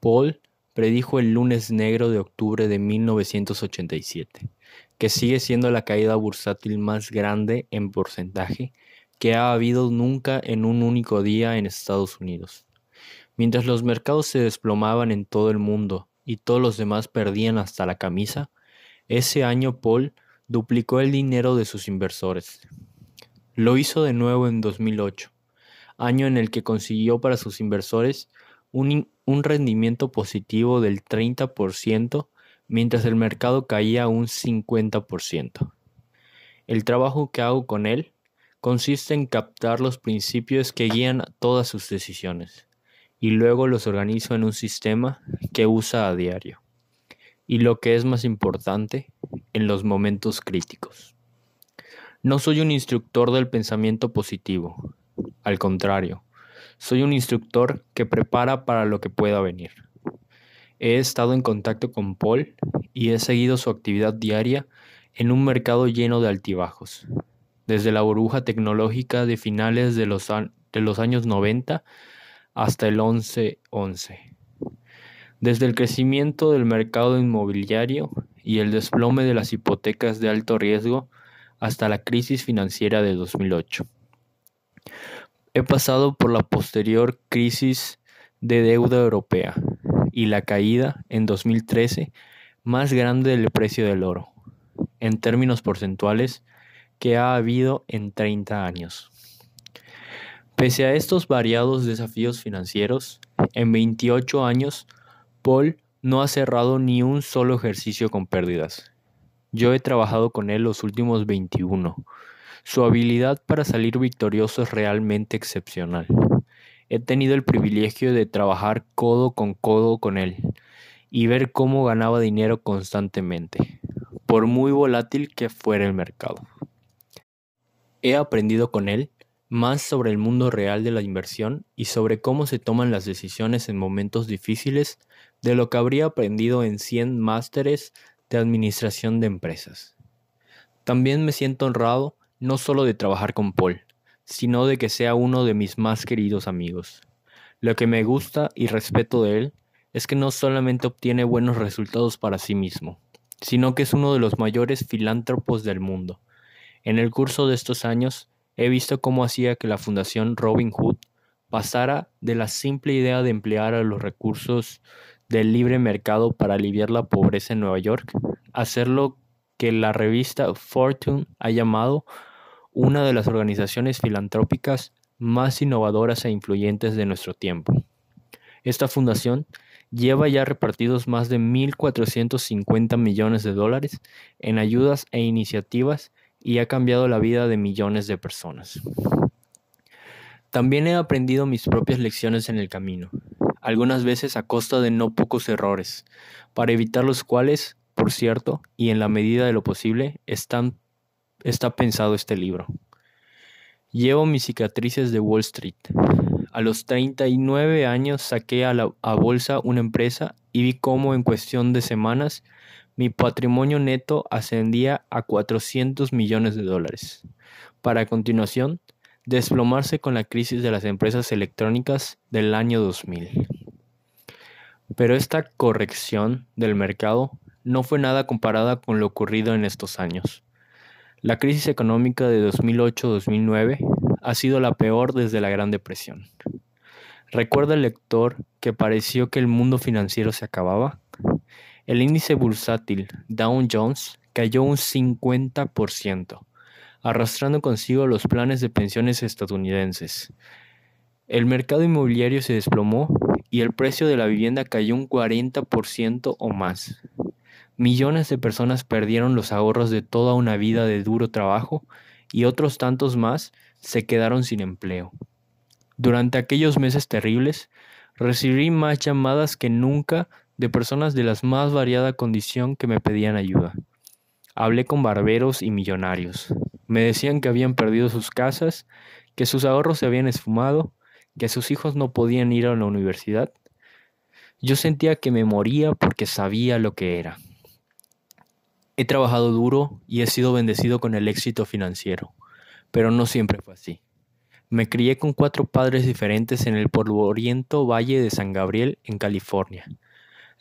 Paul predijo el lunes negro de octubre de 1987, que sigue siendo la caída bursátil más grande en porcentaje que ha habido nunca en un único día en Estados Unidos. Mientras los mercados se desplomaban en todo el mundo y todos los demás perdían hasta la camisa, ese año Paul duplicó el dinero de sus inversores. Lo hizo de nuevo en 2008, año en el que consiguió para sus inversores un, un rendimiento positivo del 30%, mientras el mercado caía un 50%. El trabajo que hago con él consiste en captar los principios que guían todas sus decisiones y luego los organizo en un sistema que usa a diario. Y lo que es más importante, en los momentos críticos. No soy un instructor del pensamiento positivo, al contrario, soy un instructor que prepara para lo que pueda venir. He estado en contacto con Paul y he seguido su actividad diaria en un mercado lleno de altibajos, desde la burbuja tecnológica de finales de los, años 90 hasta el 11-11, desde el crecimiento del mercado inmobiliario y el desplome de las hipotecas de alto riesgo hasta la crisis financiera de 2008. He pasado por la posterior crisis de deuda europea y la caída en 2013 más grande del precio del oro, en términos porcentuales, que ha habido en 30 años. Pese a estos variados desafíos financieros, en 28 años, Paul no ha cerrado ni un solo ejercicio con pérdidas. Yo he trabajado con él los últimos 21. Su habilidad para salir victorioso es realmente excepcional. He tenido el privilegio de trabajar codo con codo con él y ver cómo ganaba dinero constantemente, por muy volátil que fuera el mercado. He aprendido con él más sobre el mundo real de la inversión y sobre cómo se toman las decisiones en momentos difíciles de lo que habría aprendido en 100 másteres de administración de empresas. También me siento honrado no solo de trabajar con Paul, sino de que sea uno de mis más queridos amigos. Lo que me gusta y respeto de él es que no solamente obtiene buenos resultados para sí mismo, sino que es uno de los mayores filántropos del mundo. En el curso de estos años he visto cómo hacía que la Fundación Robin Hood pasara de la simple idea de emplear los recursos del libre mercado para aliviar la pobreza en Nueva York, a hacer lo que la revista Fortune ha llamado una de las organizaciones filantrópicas más innovadoras e influyentes de nuestro tiempo. Esta fundación lleva ya repartidos más de 1.450 millones de dólares en ayudas e iniciativas y ha cambiado la vida de millones de personas. También he aprendido mis propias lecciones en el camino, algunas veces a costa de no pocos errores, para evitar los cuales, por cierto, y en la medida de lo posible, están, está pensado este libro. Llevo mis cicatrices de Wall Street. A los 39 años saqué a, la, bolsa una empresa y vi cómo en cuestión de semanas mi patrimonio neto ascendía a 400 millones de dólares, para continuación desplomarse con la crisis de las empresas electrónicas del año 2000. Pero esta corrección del mercado no fue nada comparada con lo ocurrido en estos años. La crisis económica de 2008-2009 ha sido la peor desde la Gran Depresión. ¿Recuerda el lector que pareció que el mundo financiero se acababa? El índice bursátil Dow Jones cayó un 50%, arrastrando consigo los planes de pensiones estadounidenses. El mercado inmobiliario se desplomó y el precio de la vivienda cayó un 40% o más. Millones de personas perdieron los ahorros de toda una vida de duro trabajo y otros tantos más se quedaron sin empleo. Durante aquellos meses terribles, recibí más llamadas que nunca de personas de la más variada condición que me pedían ayuda. Hablé con barberos y millonarios. Me decían que habían perdido sus casas, que sus ahorros se habían esfumado, que sus hijos no podían ir a la universidad. Yo sentía que me moría porque sabía lo que era. He trabajado duro y he sido bendecido con el éxito financiero, pero no siempre fue así. Me crié con cuatro padres diferentes en el polvoriento Valle de San Gabriel, en California.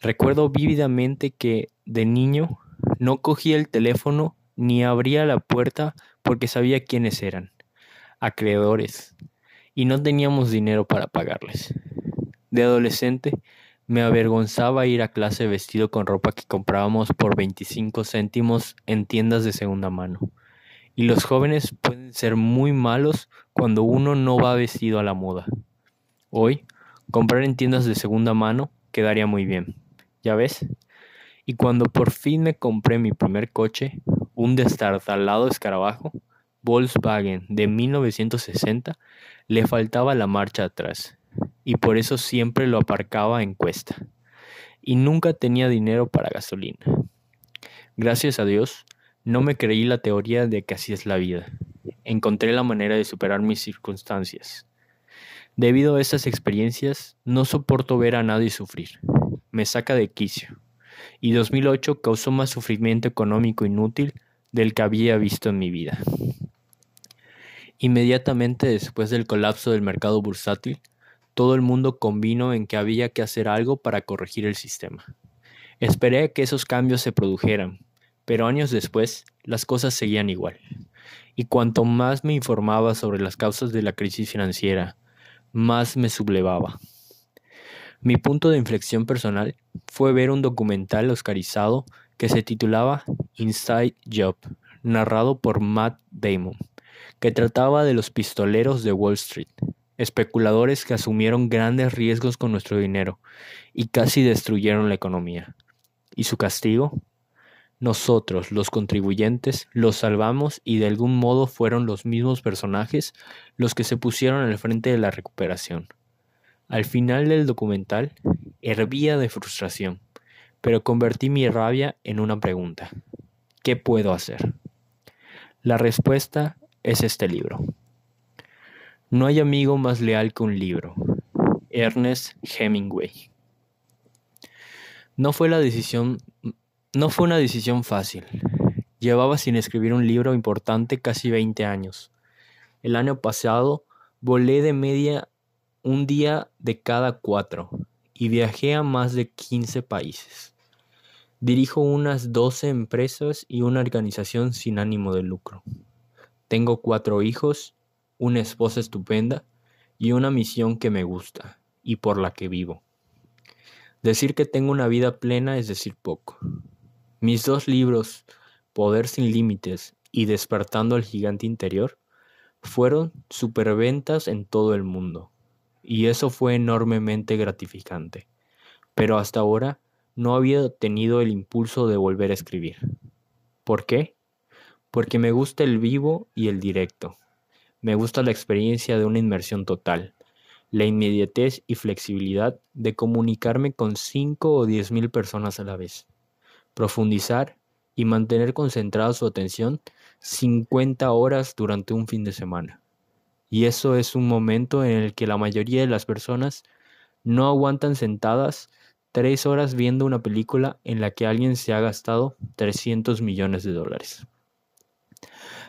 Recuerdo vívidamente que, de niño, no cogía el teléfono ni abría la puerta porque sabía quiénes eran, acreedores, y no teníamos dinero para pagarles. De adolescente, me avergonzaba ir a clase vestido con ropa que comprábamos por 25 céntimos en tiendas de segunda mano. Y los jóvenes pueden ser muy malos cuando uno no va vestido a la moda. Hoy, comprar en tiendas de segunda mano quedaría muy bien. ¿Ya ves? Y cuando por fin me compré mi primer coche, un destartalado escarabajo, Volkswagen de 1960, le faltaba la marcha atrás. Y por eso siempre lo aparcaba en cuesta. Y nunca tenía dinero para gasolina. Gracias a Dios, no me creí la teoría de que así es la vida. Encontré la manera de superar mis circunstancias. Debido a estas experiencias, no soporto ver a nadie sufrir. Me saca de quicio. Y 2008 causó más sufrimiento económico inútil del que había visto en mi vida. Inmediatamente después del colapso del mercado bursátil, todo el mundo convino en que había que hacer algo para corregir el sistema. Esperé que esos cambios se produjeran, pero años después las cosas seguían igual. Y cuanto más me informaba sobre las causas de la crisis financiera, más me sublevaba. Mi punto de inflexión personal fue ver un documental oscarizado que se titulaba Inside Job, narrado por Matt Damon, que trataba de los pistoleros de Wall Street, especuladores que asumieron grandes riesgos con nuestro dinero y casi destruyeron la economía. ¿Y su castigo? Nosotros, los contribuyentes, los salvamos y de algún modo fueron los mismos personajes los que se pusieron al frente de la recuperación. Al final del documental, hervía de frustración, pero convertí mi rabia en una pregunta. ¿Qué puedo hacer? La respuesta es este libro. No hay amigo más leal que un libro. Ernest Hemingway. No fue una decisión fácil. Llevaba sin escribir un libro importante casi 20 años. El año pasado volé de media un día de cada cuatro y viajé a más de 15 países. Dirijo unas 12 empresas y una organización sin ánimo de lucro. Tengo cuatro hijos, una esposa estupenda y una misión que me gusta y por la que vivo. Decir que tengo una vida plena es decir poco. Mis dos libros, Poder sin Límites y Despertando al Gigante Interior, fueron superventas en todo el mundo, y eso fue enormemente gratificante. Pero hasta ahora no había tenido el impulso de volver a escribir. ¿Por qué? Porque me gusta el vivo y el directo. Me gusta la experiencia de una inmersión total, la inmediatez y flexibilidad de comunicarme con cinco o diez mil personas a la vez profundizar y mantener concentrada su atención 50 horas durante un fin de semana. Y eso es un momento en el que la mayoría de las personas no aguantan sentadas tres horas viendo una película en la que alguien se ha gastado 300 millones de dólares.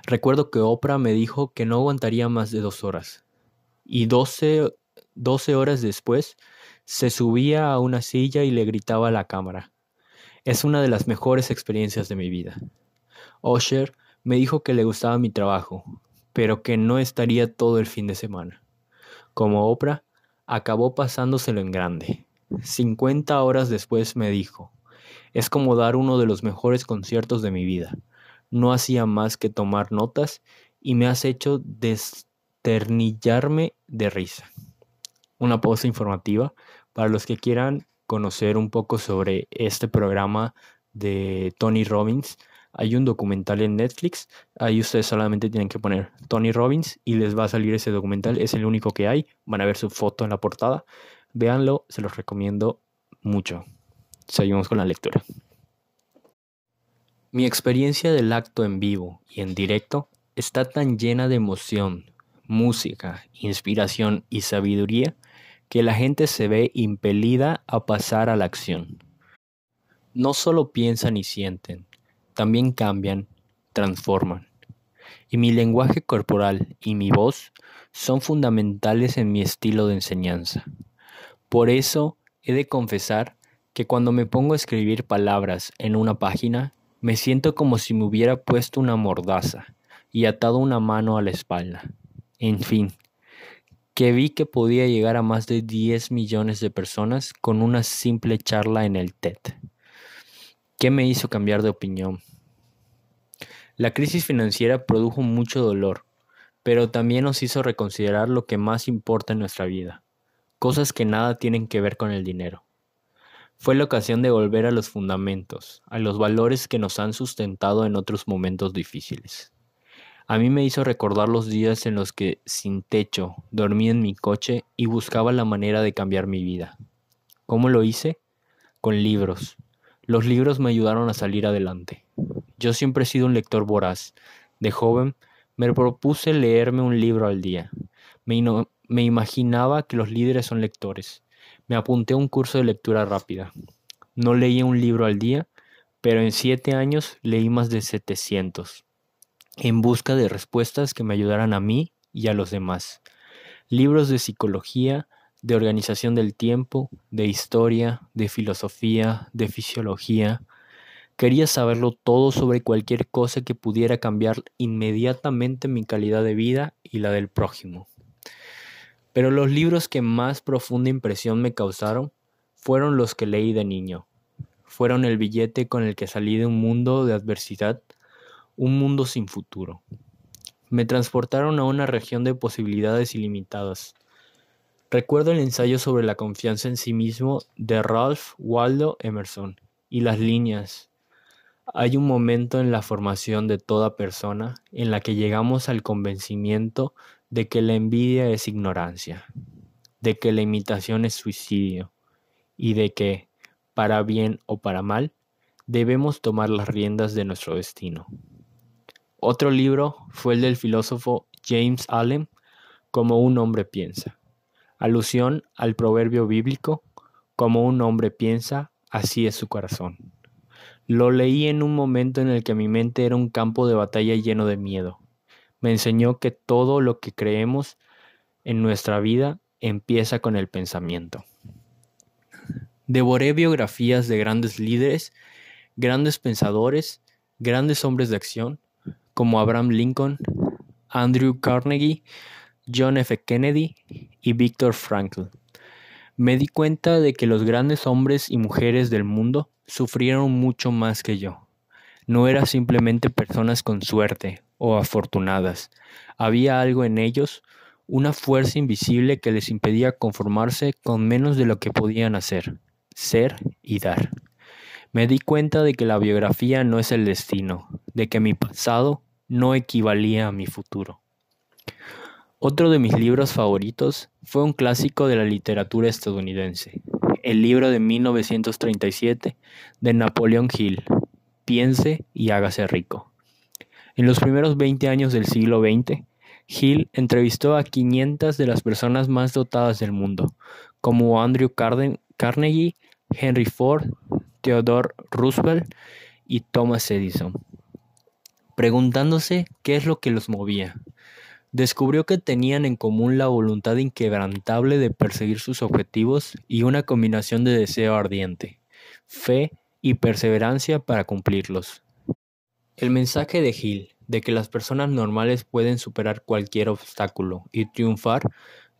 Recuerdo que Oprah me dijo que no aguantaría más de dos horas. Y 12, 12 horas después se subía a una silla y le gritaba a la cámara. Es una de las mejores experiencias de mi vida. Osher me dijo que le gustaba mi trabajo, pero que no estaría todo el fin de semana. Como Oprah, acabó pasándoselo en grande. 50 horas después me dijo, es como dar uno de los mejores conciertos de mi vida. No hacía más que tomar notas y me has hecho desternillarme de risa. Una pausa informativa para los que quieran conocer un poco sobre este programa de Tony Robbins, hay un documental en Netflix. Ahí ustedes solamente tienen que poner Tony Robbins y les va a salir ese documental. Es el único que hay. Van a ver su foto en la portada. Véanlo, se los recomiendo mucho. Seguimos con la lectura. Mi experiencia del acto en vivo y en directo está tan llena de emoción, música, inspiración y sabiduría que la gente se ve impelida a pasar a la acción. No solo piensan y sienten, también cambian, transforman. Y mi lenguaje corporal y mi voz son fundamentales en mi estilo de enseñanza. Por eso he de confesar que cuando me pongo a escribir palabras en una página, me siento como si me hubiera puesto una mordaza y atado una mano a la espalda. En fin, que vi que podía llegar a más de 10 millones de personas con una simple charla en el TED. ¿Qué me hizo cambiar de opinión? La crisis financiera produjo mucho dolor, pero también nos hizo reconsiderar lo que más importa en nuestra vida, cosas que nada tienen que ver con el dinero. Fue la ocasión de volver a los fundamentos, a los valores que nos han sustentado en otros momentos difíciles. A mí me hizo recordar los días en los que, sin techo, dormía en mi coche y buscaba la manera de cambiar mi vida. ¿Cómo lo hice? Con libros. Los libros me ayudaron a salir adelante. Yo siempre he sido un lector voraz. De joven me propuse leerme un libro al día. Me, me imaginaba que los líderes son lectores. Me apunté a un curso de lectura rápida. No leía un libro al día, pero en siete años leí más de 700, en busca de respuestas que me ayudaran a mí y a los demás. Libros de psicología, de organización del tiempo, de historia, de filosofía, de fisiología. Quería saberlo todo sobre cualquier cosa que pudiera cambiar inmediatamente mi calidad de vida y la del prójimo. Pero los libros que más profunda impresión me causaron fueron los que leí de niño. Fueron el billete con el que salí de un mundo de adversidad, un mundo sin futuro. Me transportaron a una región de posibilidades ilimitadas. Recuerdo el ensayo sobre la confianza en sí mismo de Ralph Waldo Emerson y las líneas. Hay un momento en la formación de toda persona en la que llegamos al convencimiento de que la envidia es ignorancia, de que la imitación es suicidio y de que, para bien o para mal, debemos tomar las riendas de nuestro destino. Otro libro fue el del filósofo James Allen, Como un hombre piensa, alusión al proverbio bíblico, Como un hombre piensa, así es su corazón. Lo leí en un momento en el que mi mente era un campo de batalla lleno de miedo me enseñó que todo lo que creemos en nuestra vida empieza con el pensamiento. Devoré biografías de grandes líderes, grandes pensadores, grandes hombres de acción, como Abraham Lincoln, Andrew Carnegie, John F. Kennedy y Viktor Frankl. Me di cuenta de que los grandes hombres y mujeres del mundo sufrieron mucho más que yo. No eran simplemente personas con suerte o afortunadas. Había algo en ellos, una fuerza invisible que les impedía conformarse con menos de lo que podían hacer, ser y dar. Me di cuenta de que la biografía no es el destino, de que mi pasado no equivalía a mi futuro. Otro de mis libros favoritos fue un clásico de la literatura estadounidense, el libro de 1937 de Napoleón Hill, Piense y hágase rico. En los primeros 20 años del siglo XX, Hill entrevistó a 500 de las personas más dotadas del mundo, como Andrew Carnegie, Henry Ford, Theodore Roosevelt y Thomas Edison, preguntándose qué es lo que los movía. Descubrió que tenían en común la voluntad inquebrantable de perseguir sus objetivos y una combinación de deseo ardiente, fe y perseverancia para cumplirlos. El mensaje de Hill de que las personas normales pueden superar cualquier obstáculo y triunfar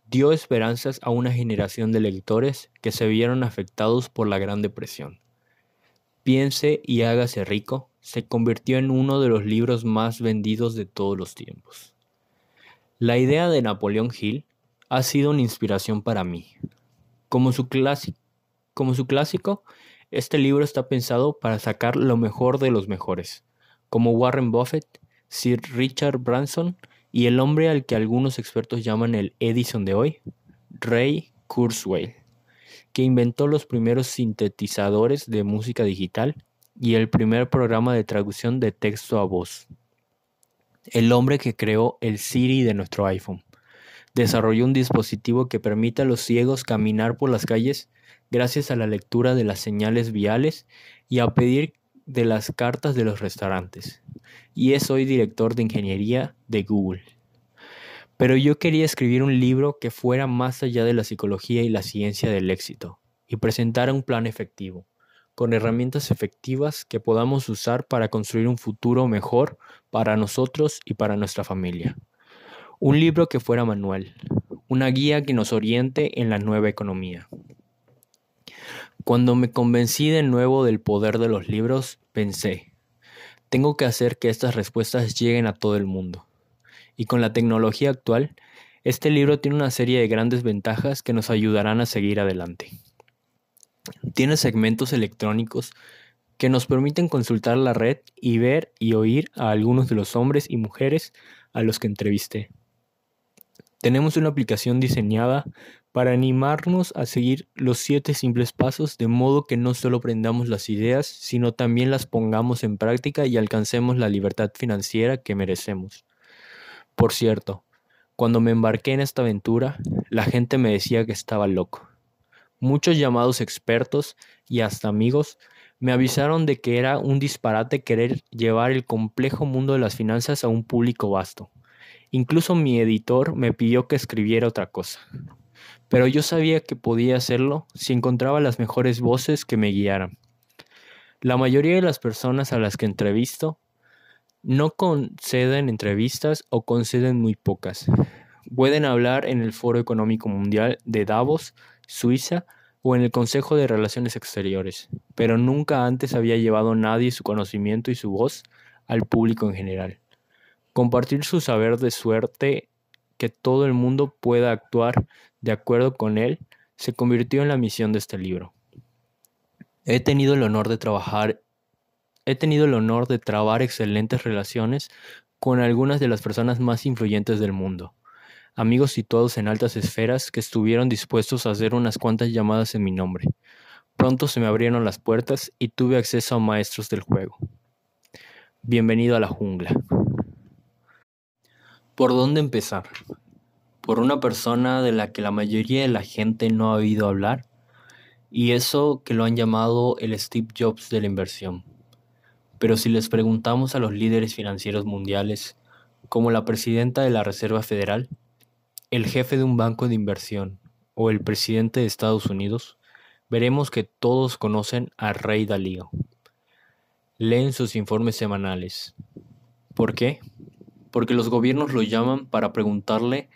dio esperanzas a una generación de lectores que se vieron afectados por la Gran Depresión. Piense y hágase rico se convirtió en uno de los libros más vendidos de todos los tiempos. La idea de Napoleón Hill ha sido una inspiración para mí. Como su, como su clásico, este libro está pensado para sacar lo mejor de los mejores como Warren Buffett, Sir Richard Branson y el hombre al que algunos expertos llaman el Edison de hoy, Ray Kurzweil, que inventó los primeros sintetizadores de música digital y el primer programa de traducción de texto a voz. El hombre que creó el Siri de nuestro iPhone. Desarrolló un dispositivo que permite a los ciegos caminar por las calles gracias a la lectura de las señales viales y a pedir de las cartas de los restaurantes y es hoy director de ingeniería de Google. Pero yo quería escribir un libro que fuera más allá de la psicología y la ciencia del éxito y presentara un plan efectivo, con herramientas efectivas que podamos usar para construir un futuro mejor para nosotros y para nuestra familia. Un libro que fuera manual, una guía que nos oriente en la nueva economía. Cuando me convencí de nuevo del poder de los libros, pensé, tengo que hacer que estas respuestas lleguen a todo el mundo. Y con la tecnología actual, este libro tiene una serie de grandes ventajas que nos ayudarán a seguir adelante. Tiene segmentos electrónicos que nos permiten consultar la red y ver y oír a algunos de los hombres y mujeres a los que entrevisté. Tenemos una aplicación diseñada para animarnos a seguir los siete simples pasos de modo que no solo aprendamos las ideas, sino también las pongamos en práctica y alcancemos la libertad financiera que merecemos. Por cierto, cuando me embarqué en esta aventura, la gente me decía que estaba loco. Muchos llamados expertos y hasta amigos me avisaron de que era un disparate querer llevar el complejo mundo de las finanzas a un público vasto. Incluso mi editor me pidió que escribiera otra cosa pero yo sabía que podía hacerlo si encontraba las mejores voces que me guiaran. La mayoría de las personas a las que entrevisto no conceden entrevistas o conceden muy pocas. Pueden hablar en el Foro Económico Mundial de Davos, Suiza, o en el Consejo de Relaciones Exteriores, pero nunca antes había llevado nadie su conocimiento y su voz al público en general. Compartir su saber de suerte que todo el mundo pueda actuar de acuerdo con él, se convirtió en la misión de este libro. He tenido el honor de trabajar, he tenido el honor de trabar excelentes relaciones con algunas de las personas más influyentes del mundo, amigos situados en altas esferas que estuvieron dispuestos a hacer unas cuantas llamadas en mi nombre. Pronto se me abrieron las puertas y tuve acceso a maestros del juego. Bienvenido a la jungla. ¿Por dónde empezar? por una persona de la que la mayoría de la gente no ha oído hablar, y eso que lo han llamado el Steve Jobs de la inversión. Pero si les preguntamos a los líderes financieros mundiales, como la presidenta de la Reserva Federal, el jefe de un banco de inversión o el presidente de Estados Unidos, veremos que todos conocen al rey Dalío. Leen sus informes semanales. ¿Por qué? Porque los gobiernos lo llaman para preguntarle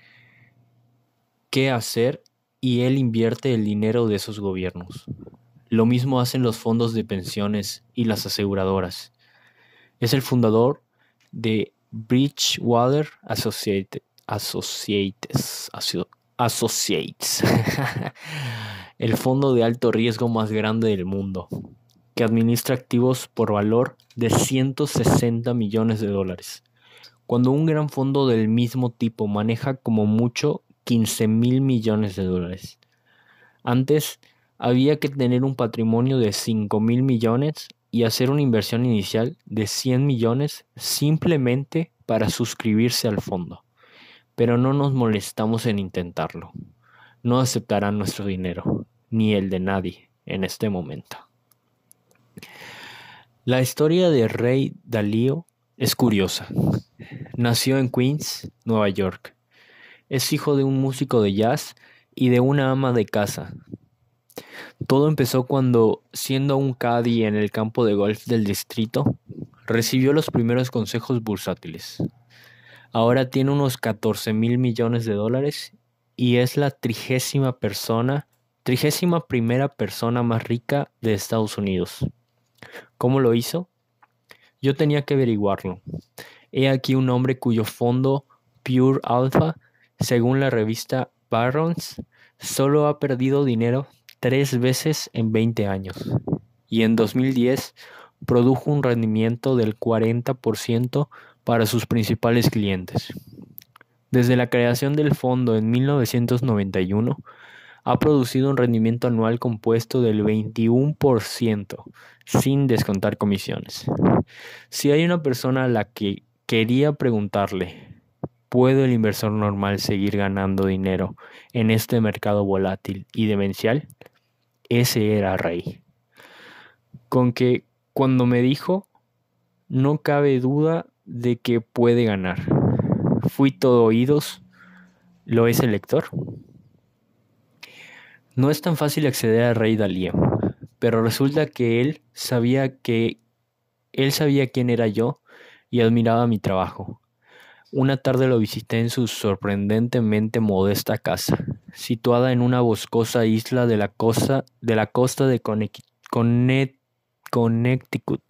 qué hacer y él invierte el dinero de esos gobiernos. Lo mismo hacen los fondos de pensiones y las aseguradoras. Es el fundador de Bridgewater Associates, el fondo de alto riesgo más grande del mundo, que administra activos por valor de 160 millones de dólares. Cuando un gran fondo del mismo tipo maneja como mucho 15 mil millones de dólares. Antes había que tener un patrimonio de 5 mil millones y hacer una inversión inicial de 100 millones simplemente para suscribirse al fondo. Pero no nos molestamos en intentarlo. No aceptarán nuestro dinero, ni el de nadie en este momento. La historia de Rey Dalío es curiosa. Nació en Queens, Nueva York, es hijo de un músico de jazz y de una ama de casa. Todo empezó cuando, siendo un caddy en el campo de golf del distrito, recibió los primeros consejos bursátiles. Ahora tiene unos 14 mil millones de dólares y es la trigésima persona, trigésima primera persona más rica de Estados Unidos. ¿Cómo lo hizo? Yo tenía que averiguarlo. He aquí un hombre cuyo fondo Pure Alpha según la revista Barrons, solo ha perdido dinero tres veces en 20 años y en 2010 produjo un rendimiento del 40% para sus principales clientes. Desde la creación del fondo en 1991, ha producido un rendimiento anual compuesto del 21%, sin descontar comisiones. Si hay una persona a la que quería preguntarle ¿Puede el inversor normal seguir ganando dinero en este mercado volátil y demencial? Ese era Rey. Con que cuando me dijo, no cabe duda de que puede ganar. Fui todo oídos. ¿Lo es el lector? No es tan fácil acceder a Rey Dalío, pero resulta que él sabía que él sabía quién era yo y admiraba mi trabajo. Una tarde lo visité en su sorprendentemente modesta casa, situada en una boscosa isla de la costa de, Connecticut,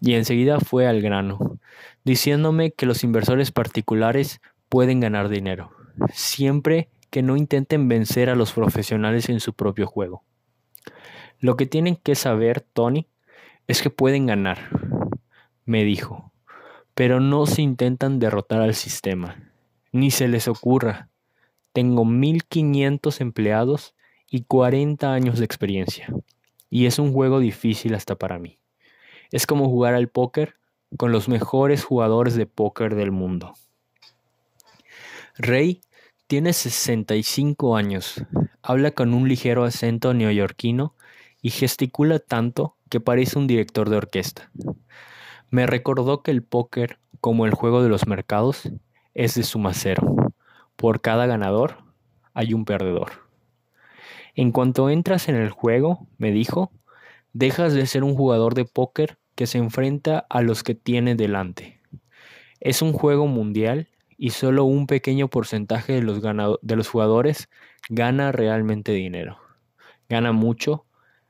y enseguida fue al grano, diciéndome que los inversores particulares pueden ganar dinero, siempre que no intenten vencer a los profesionales en su propio juego. Lo que tienen que saber, Tony, es que pueden ganar, me dijo, pero no se intentan derrotar al sistema, ni se les ocurra. Tengo 1500 empleados y 40 años de experiencia, y es un juego difícil hasta para mí. Es como jugar al póker con los mejores jugadores de póker del mundo. Rey tiene 65 años, habla con un ligero acento neoyorquino y gesticula tanto que parece un director de orquesta. Me recordó que el póker, como el juego de los mercados, es de suma cero. Por cada ganador hay un perdedor. En cuanto entras en el juego, me dijo, dejas de ser un jugador de póker que se enfrenta a los que tiene delante. Es un juego mundial y solo un pequeño porcentaje de los, de los jugadores gana realmente dinero. Gana mucho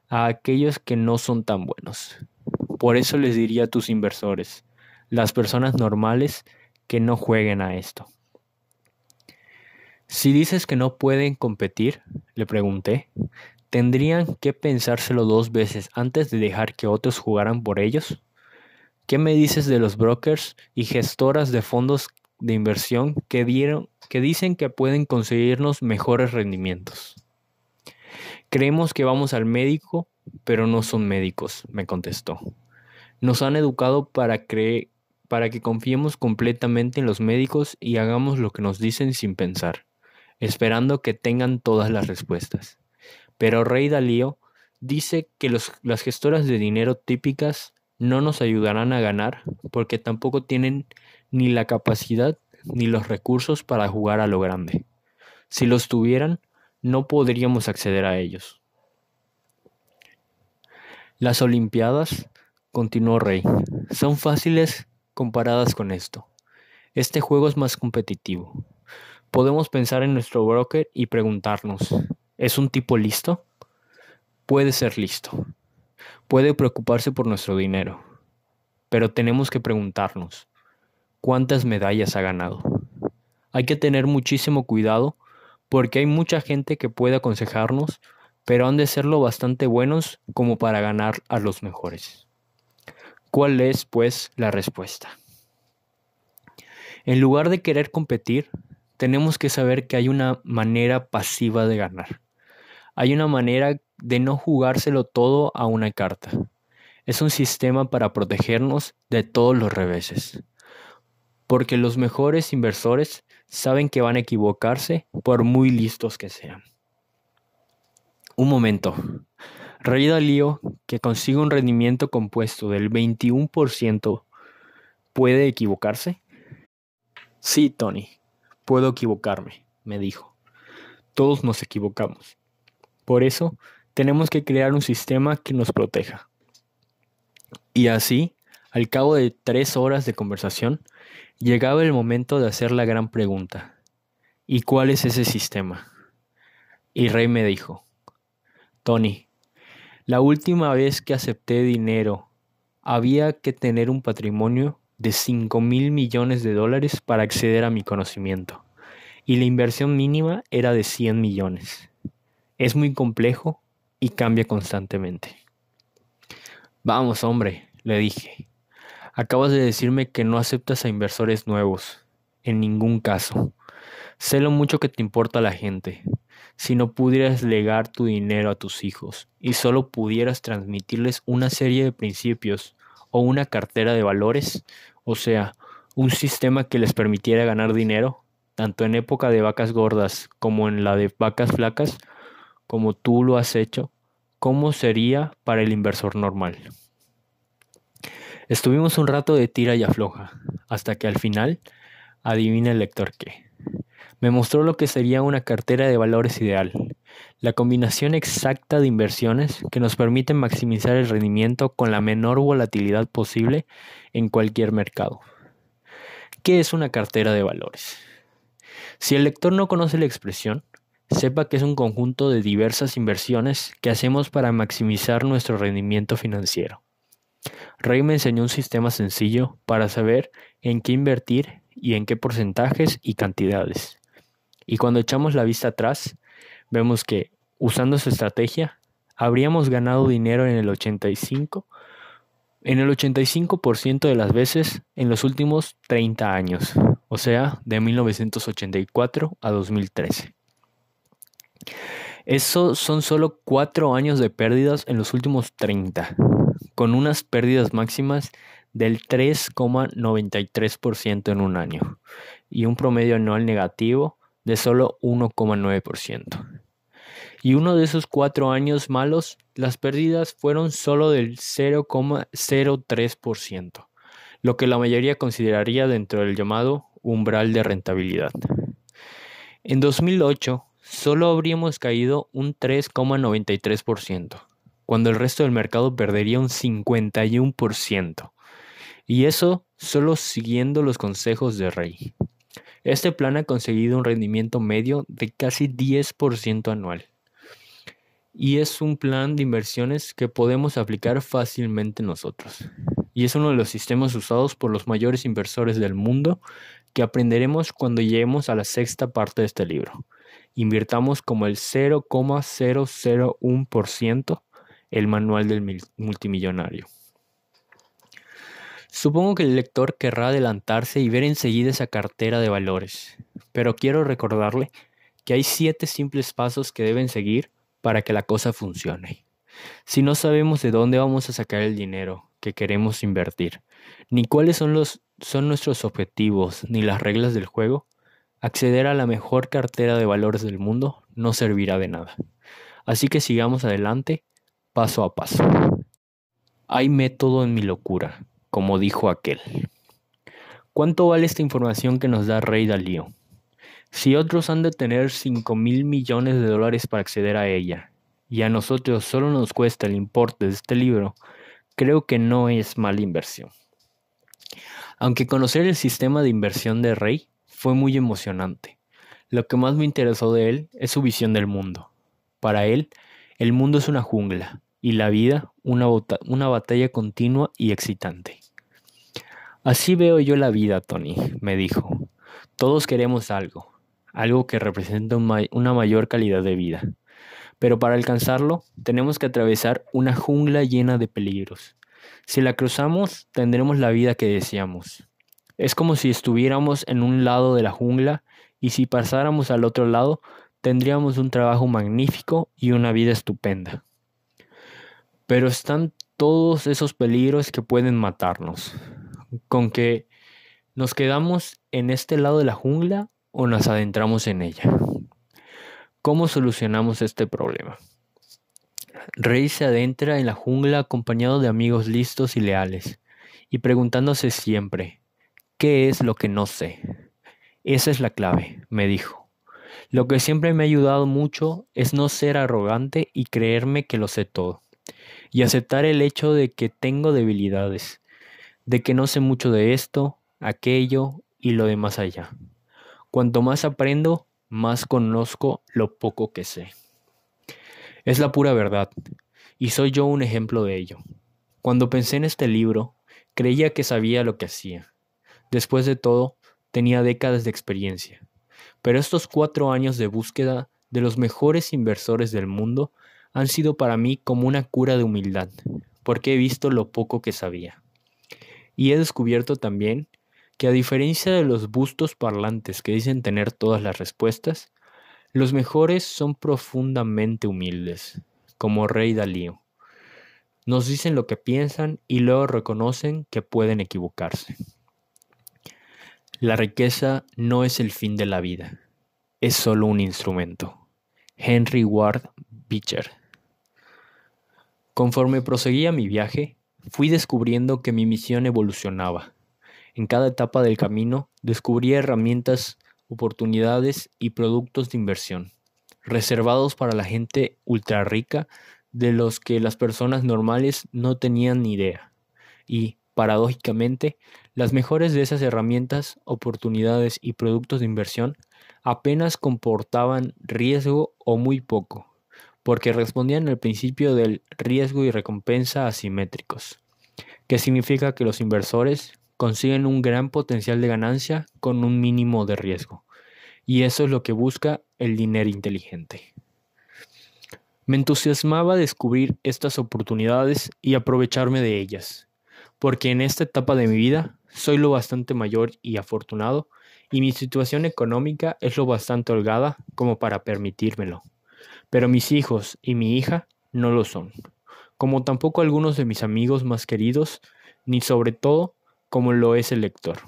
a aquellos que no son tan buenos. Por eso les diría a tus inversores, las personas normales, que no jueguen a esto. Si dices que no pueden competir, le pregunté, ¿tendrían que pensárselo dos veces antes de dejar que otros jugaran por ellos? ¿Qué me dices de los brokers y gestoras de fondos de inversión que, dieron, que dicen que pueden conseguirnos mejores rendimientos? Creemos que vamos al médico, pero no son médicos, me contestó. Nos han educado para, para que confiemos completamente en los médicos y hagamos lo que nos dicen sin pensar, esperando que tengan todas las respuestas. Pero Rey Dalío dice que las gestoras de dinero típicas no nos ayudarán a ganar porque tampoco tienen ni la capacidad ni los recursos para jugar a lo grande. Si los tuvieran, no podríamos acceder a ellos. Las Olimpiadas, continuó Rey, son fáciles comparadas con esto. Este juego es más competitivo. Podemos pensar en nuestro broker y preguntarnos, ¿es un tipo listo? Puede ser listo. Puede preocuparse por nuestro dinero. Pero tenemos que preguntarnos, ¿cuántas medallas ha ganado? Hay que tener muchísimo cuidado porque hay mucha gente que puede aconsejarnos, pero han de serlo bastante buenos como para ganar a los mejores. ¿Cuál es, pues, la respuesta? En lugar de querer competir, tenemos que saber que hay una manera pasiva de ganar. Hay una manera de no jugárselo todo a una carta. Es un sistema para protegernos de todos los reveses. Porque los mejores inversores saben que van a equivocarse por muy listos que sean. Un momento. Rey Dalío, que consigue un rendimiento compuesto del 21%, ¿puede equivocarse? Sí, Tony, puedo equivocarme, me dijo. Todos nos equivocamos. Por eso, tenemos que crear un sistema que nos proteja. Y así, al cabo de tres horas de conversación, Llegaba el momento de hacer la gran pregunta. ¿Y cuál es ese sistema? Y Rey me dijo, Tony, la última vez que acepté dinero, había que tener un patrimonio de 5 mil millones de dólares para acceder a mi conocimiento, y la inversión mínima era de 100 millones. Es muy complejo y cambia constantemente. Vamos, hombre, le dije, Acabas de decirme que no aceptas a inversores nuevos. En ningún caso. Sé lo mucho que te importa la gente. Si no pudieras legar tu dinero a tus hijos y solo pudieras transmitirles una serie de principios o una cartera de valores, o sea, un sistema que les permitiera ganar dinero, tanto en época de vacas gordas como en la de vacas flacas, como tú lo has hecho, ¿cómo sería para el inversor normal? Estuvimos un rato de tira y afloja, hasta que al final, adivina el lector qué. Me mostró lo que sería una cartera de valores ideal, la combinación exacta de inversiones que nos permiten maximizar el rendimiento con la menor volatilidad posible en cualquier mercado. ¿Qué es una cartera de valores? Si el lector no conoce la expresión, sepa que es un conjunto de diversas inversiones que hacemos para maximizar nuestro rendimiento financiero. Rey me enseñó un sistema sencillo para saber en qué invertir y en qué porcentajes y cantidades. Y cuando echamos la vista atrás, vemos que, usando su estrategia, habríamos ganado dinero en el 85% En el 85% de las veces en los últimos 30 años, o sea, de 1984 a 2013. Eso son solo 4 años de pérdidas en los últimos 30, con unas pérdidas máximas del 3,93% en un año y un promedio anual negativo de solo 1,9%. Y uno de esos cuatro años malos, las pérdidas fueron solo del 0,03%, lo que la mayoría consideraría dentro del llamado umbral de rentabilidad. En 2008, solo habríamos caído un 3,93%, cuando el resto del mercado perdería un 51%. Y eso solo siguiendo los consejos de Rey. Este plan ha conseguido un rendimiento medio de casi 10% anual y es un plan de inversiones que podemos aplicar fácilmente nosotros. Y es uno de los sistemas usados por los mayores inversores del mundo que aprenderemos cuando lleguemos a la sexta parte de este libro. Invirtamos como el 0,001% el manual del multimillonario. Supongo que el lector querrá adelantarse y ver enseguida esa cartera de valores, pero quiero recordarle que hay siete simples pasos que deben seguir para que la cosa funcione. Si no sabemos de dónde vamos a sacar el dinero que queremos invertir, ni cuáles son, los, son nuestros objetivos, ni las reglas del juego, acceder a la mejor cartera de valores del mundo no servirá de nada. Así que sigamos adelante, paso a paso. Hay método en mi locura, como dijo aquel. ¿Cuánto vale esta información que nos da Rey Dalío? Si otros han de tener 5 mil millones de dólares para acceder a ella, y a nosotros solo nos cuesta el importe de este libro, creo que no es mala inversión. Aunque conocer el sistema de inversión de Rey fue muy emocionante, lo que más me interesó de él es su visión del mundo. Para él, el mundo es una jungla y la vida una, una batalla continua y excitante. Así veo yo la vida, Tony, me dijo. Todos queremos algo, algo que representa una mayor calidad de vida. Pero para alcanzarlo, tenemos que atravesar una jungla llena de peligros. Si la cruzamos, tendremos la vida que deseamos. Es como si estuviéramos en un lado de la jungla y si pasáramos al otro lado, tendríamos un trabajo magnífico y una vida estupenda. Pero están todos esos peligros que pueden matarnos. Con que nos quedamos en este lado de la jungla o nos adentramos en ella. ¿Cómo solucionamos este problema? Rey se adentra en la jungla acompañado de amigos listos y leales, y preguntándose siempre, ¿qué es lo que no sé? Esa es la clave, me dijo. Lo que siempre me ha ayudado mucho es no ser arrogante y creerme que lo sé todo, y aceptar el hecho de que tengo debilidades, de que no sé mucho de esto, aquello y lo de más allá. Cuanto más aprendo, más conozco lo poco que sé. Es la pura verdad, y soy yo un ejemplo de ello. Cuando pensé en este libro, creía que sabía lo que hacía. Después de todo, tenía décadas de experiencia. Pero estos cuatro años de búsqueda de los mejores inversores del mundo han sido para mí como una cura de humildad, porque he visto lo poco que sabía. Y he descubierto también que a diferencia de los bustos parlantes que dicen tener todas las respuestas, los mejores son profundamente humildes, como Rey Dalío. Nos dicen lo que piensan y luego reconocen que pueden equivocarse. La riqueza no es el fin de la vida, es solo un instrumento. Henry Ward Beecher. Conforme proseguía mi viaje, fui descubriendo que mi misión evolucionaba en cada etapa del camino descubría herramientas, oportunidades y productos de inversión, reservados para la gente ultra rica de los que las personas normales no tenían ni idea. Y, paradójicamente, las mejores de esas herramientas, oportunidades y productos de inversión apenas comportaban riesgo o muy poco, porque respondían al principio del riesgo y recompensa asimétricos, que significa que los inversores consiguen un gran potencial de ganancia con un mínimo de riesgo. Y eso es lo que busca el dinero inteligente. Me entusiasmaba descubrir estas oportunidades y aprovecharme de ellas, porque en esta etapa de mi vida soy lo bastante mayor y afortunado, y mi situación económica es lo bastante holgada como para permitírmelo. Pero mis hijos y mi hija no lo son, como tampoco algunos de mis amigos más queridos, ni sobre todo como lo es el lector.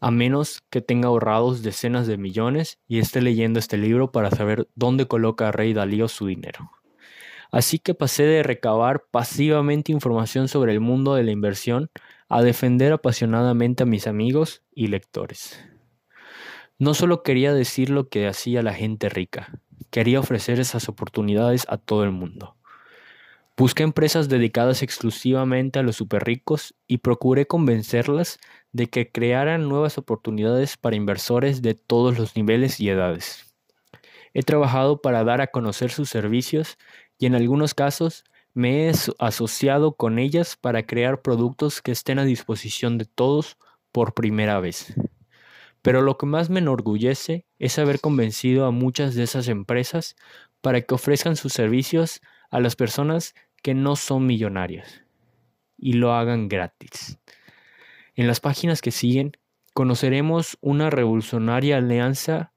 A menos que tenga ahorrados decenas de millones y esté leyendo este libro para saber dónde coloca Rey Dalío su dinero. Así que pasé de recabar pasivamente información sobre el mundo de la inversión a defender apasionadamente a mis amigos y lectores. No solo quería decir lo que hacía la gente rica, quería ofrecer esas oportunidades a todo el mundo. Busqué empresas dedicadas exclusivamente a los superricos y procuré convencerlas de que crearan nuevas oportunidades para inversores de todos los niveles y edades. He trabajado para dar a conocer sus servicios y en algunos casos me he asociado con ellas para crear productos que estén a disposición de todos por primera vez. Pero lo que más me enorgullece es haber convencido a muchas de esas empresas para que ofrezcan sus servicios a las personas que no son millonarias y lo hagan gratis. En las páginas que siguen conoceremos una revolucionaria alianza,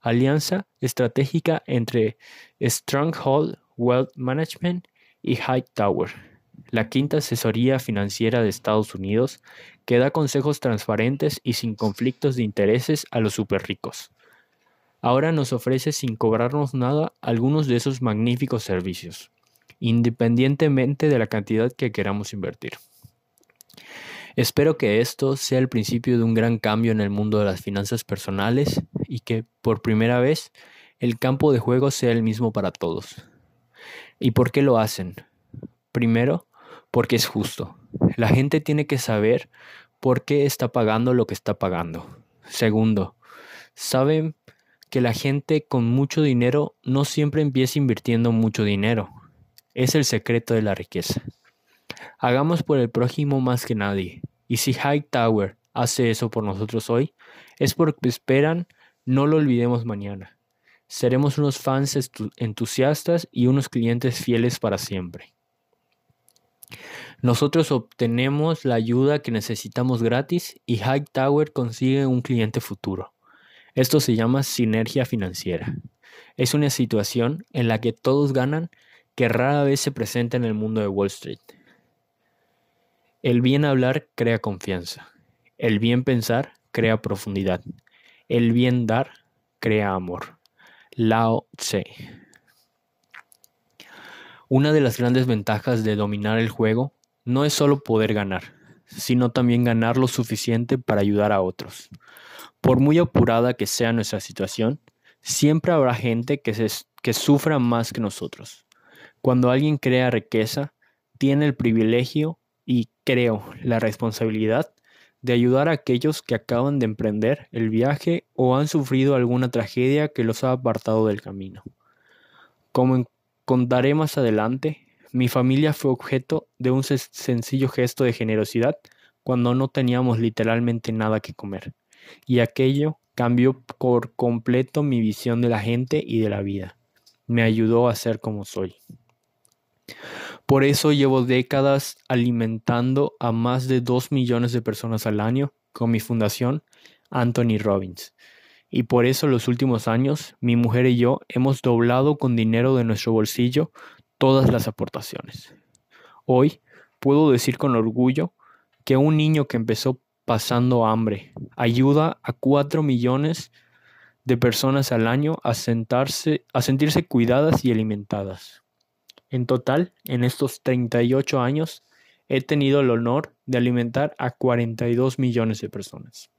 alianza estratégica entre Stronghold Wealth Management y Hightower, la quinta asesoría financiera de Estados Unidos que da consejos transparentes y sin conflictos de intereses a los superricos. Ahora nos ofrece sin cobrarnos nada algunos de esos magníficos servicios, independientemente de la cantidad que queramos invertir. Espero que esto sea el principio de un gran cambio en el mundo de las finanzas personales y que, por primera vez, el campo de juego sea el mismo para todos. ¿Y por qué lo hacen? Primero, porque es justo. La gente tiene que saber por qué está pagando lo que está pagando. Segundo, saben que la gente con mucho dinero no siempre empieza invirtiendo mucho dinero. Es el secreto de la riqueza. Hagamos por el prójimo más que nadie. Y si Hightower hace eso por nosotros hoy, es porque esperan no lo olvidemos mañana. Seremos unos fans entusiastas y unos clientes fieles para siempre. Nosotros obtenemos la ayuda que necesitamos gratis y Hightower consigue un cliente futuro. Esto se llama sinergia financiera. Es una situación en la que todos ganan que rara vez se presenta en el mundo de Wall Street. El bien hablar crea confianza. El bien pensar crea profundidad. El bien dar crea amor. Lao Tse. Una de las grandes ventajas de dominar el juego no es solo poder ganar, sino también ganar lo suficiente para ayudar a otros. Por muy apurada que sea nuestra situación, siempre habrá gente que, sufra más que nosotros. Cuando alguien crea riqueza, tiene el privilegio y creo la responsabilidad de ayudar a aquellos que acaban de emprender el viaje o han sufrido alguna tragedia que los ha apartado del camino. Como contaré más adelante, mi familia fue objeto de un sencillo gesto de generosidad cuando no teníamos literalmente nada que comer, y aquello cambió por completo mi visión de la gente y de la vida. Me ayudó a ser como soy. Por eso llevo décadas alimentando a más de 2 millones de personas al año con mi fundación Anthony Robbins. Y por eso los últimos años mi mujer y yo hemos doblado con dinero de nuestro bolsillo todas las aportaciones. Hoy puedo decir con orgullo que un niño que empezó pasando hambre ayuda a 4 millones de personas al año a, sentarse, a sentirse cuidadas y alimentadas. En total, en estos 38 años, he tenido el honor de alimentar a 42 millones de personas.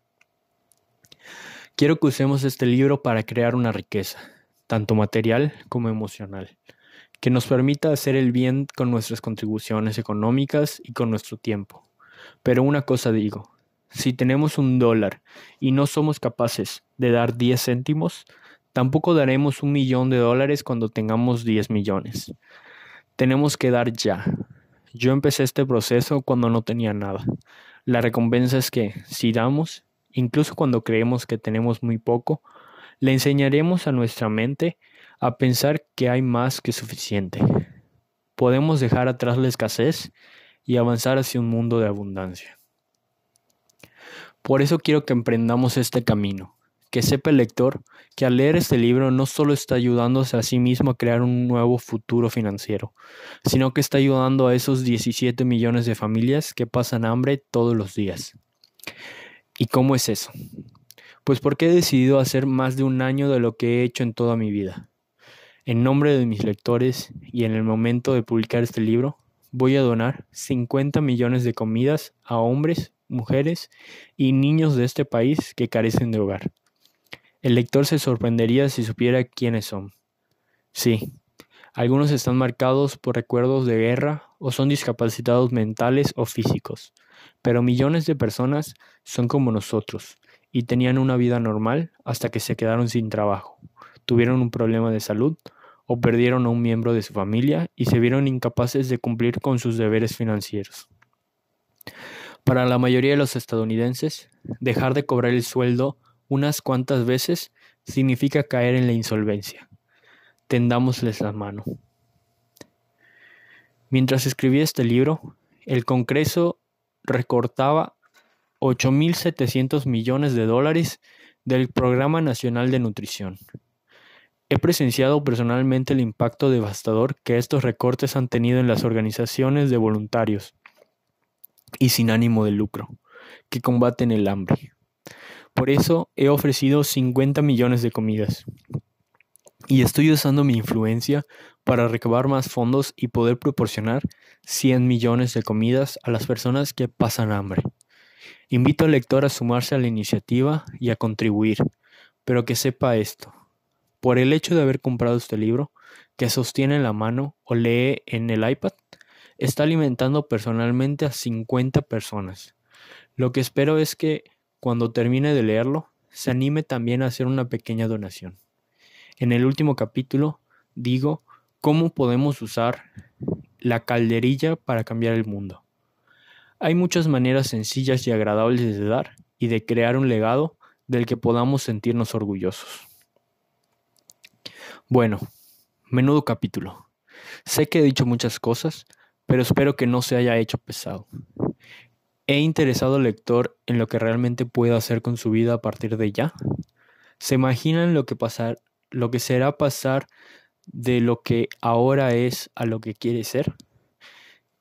Quiero que usemos este libro para crear una riqueza, tanto material como emocional, que nos permita hacer el bien con nuestras contribuciones económicas y con nuestro tiempo. Pero una cosa digo, si tenemos un dólar y no somos capaces de dar 10 céntimos, tampoco daremos un millón de dólares cuando tengamos 10 millones tenemos que dar ya. Yo empecé este proceso cuando no tenía nada. La recompensa es que, si damos, incluso cuando creemos que tenemos muy poco, le enseñaremos a nuestra mente a pensar que hay más que suficiente. Podemos dejar atrás la escasez y avanzar hacia un mundo de abundancia. Por eso quiero que emprendamos este camino, que sepa el lector que al leer este libro no solo está ayudándose a sí mismo a crear un nuevo futuro financiero, sino que está ayudando a esos 17 millones de familias que pasan hambre todos los días. ¿Y cómo es eso? Pues porque he decidido hacer más de un año de lo que he hecho en toda mi vida. En nombre de mis lectores y en el momento de publicar este libro, voy a donar 50 millones de comidas a hombres, mujeres y niños de este país que carecen de hogar. El lector se sorprendería si supiera quiénes son. Sí, algunos están marcados por recuerdos de guerra o son discapacitados mentales o físicos, pero millones de personas son como nosotros y tenían una vida normal hasta que se quedaron sin trabajo, tuvieron un problema de salud o perdieron a un miembro de su familia y se vieron incapaces de cumplir con sus deberes financieros. Para la mayoría de los estadounidenses, dejar de cobrar el sueldo unas cuantas veces significa caer en la insolvencia. Tendámosles la mano. Mientras escribía este libro, el Congreso recortaba 8.700 millones de dólares del Programa Nacional de Nutrición. He presenciado personalmente el impacto devastador que estos recortes han tenido en las organizaciones de voluntarios y sin ánimo de lucro que combaten el hambre. Por eso he ofrecido 50 millones de comidas. Y estoy usando mi influencia para recabar más fondos y poder proporcionar 100 millones de comidas a las personas que pasan hambre. Invito al lector a sumarse a la iniciativa y a contribuir, pero que sepa esto. Por el hecho de haber comprado este libro, que sostiene en la mano o lee en el iPad, está alimentando personalmente a 50 personas. Lo que espero es que cuando termine de leerlo, se anime también a hacer una pequeña donación. En el último capítulo digo cómo podemos usar la calderilla para cambiar el mundo. Hay muchas maneras sencillas y agradables de dar y de crear un legado del que podamos sentirnos orgullosos. Bueno, menudo capítulo. Sé que he dicho muchas cosas, pero espero que no se haya hecho pesado. ¿He interesado al lector en lo que realmente puede hacer con su vida a partir de ya? ¿Se imaginan lo que, lo que será pasar de lo que ahora es a lo que quiere ser?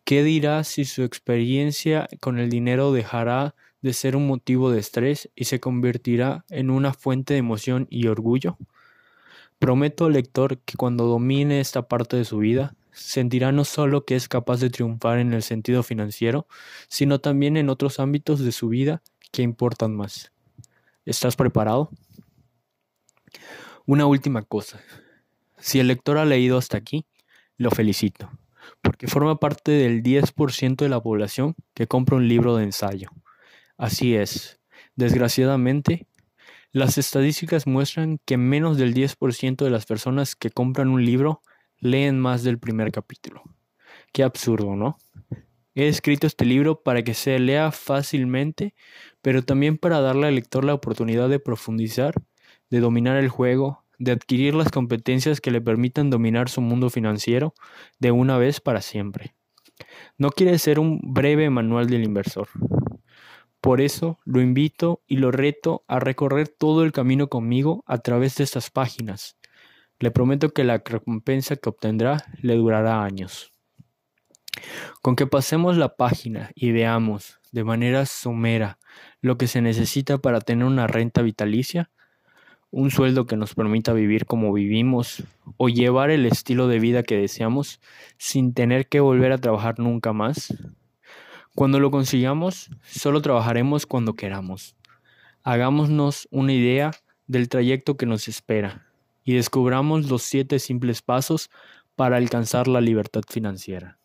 ¿Qué dirá si su experiencia con el dinero dejará de ser un motivo de estrés y se convertirá en una fuente de emoción y orgullo? Prometo al lector que cuando domine esta parte de su vida, sentirá no solo que es capaz de triunfar en el sentido financiero, sino también en otros ámbitos de su vida que importan más. ¿Estás preparado? Una última cosa. Si el lector ha leído hasta aquí, lo felicito, porque forma parte del 10% de la población que compra un libro de ensayo. Así es, desgraciadamente, las estadísticas muestran que menos del 10% de las personas que compran un libro leen más del primer capítulo. Qué absurdo, ¿no? He escrito este libro para que se lea fácilmente, pero también para darle al lector la oportunidad de profundizar, de dominar el juego, de adquirir las competencias que le permitan dominar su mundo financiero de una vez para siempre. No quiere ser un breve manual del inversor. Por eso lo invito y lo reto a recorrer todo el camino conmigo a través de estas páginas, le prometo que la recompensa que obtendrá le durará años. Con que pasemos la página y veamos de manera somera lo que se necesita para tener una renta vitalicia, un sueldo que nos permita vivir como vivimos o llevar el estilo de vida que deseamos sin tener que volver a trabajar nunca más. Cuando lo consigamos, solo trabajaremos cuando queramos. Hagámonos una idea del trayecto que nos espera y descubramos los siete simples pasos para alcanzar la libertad financiera.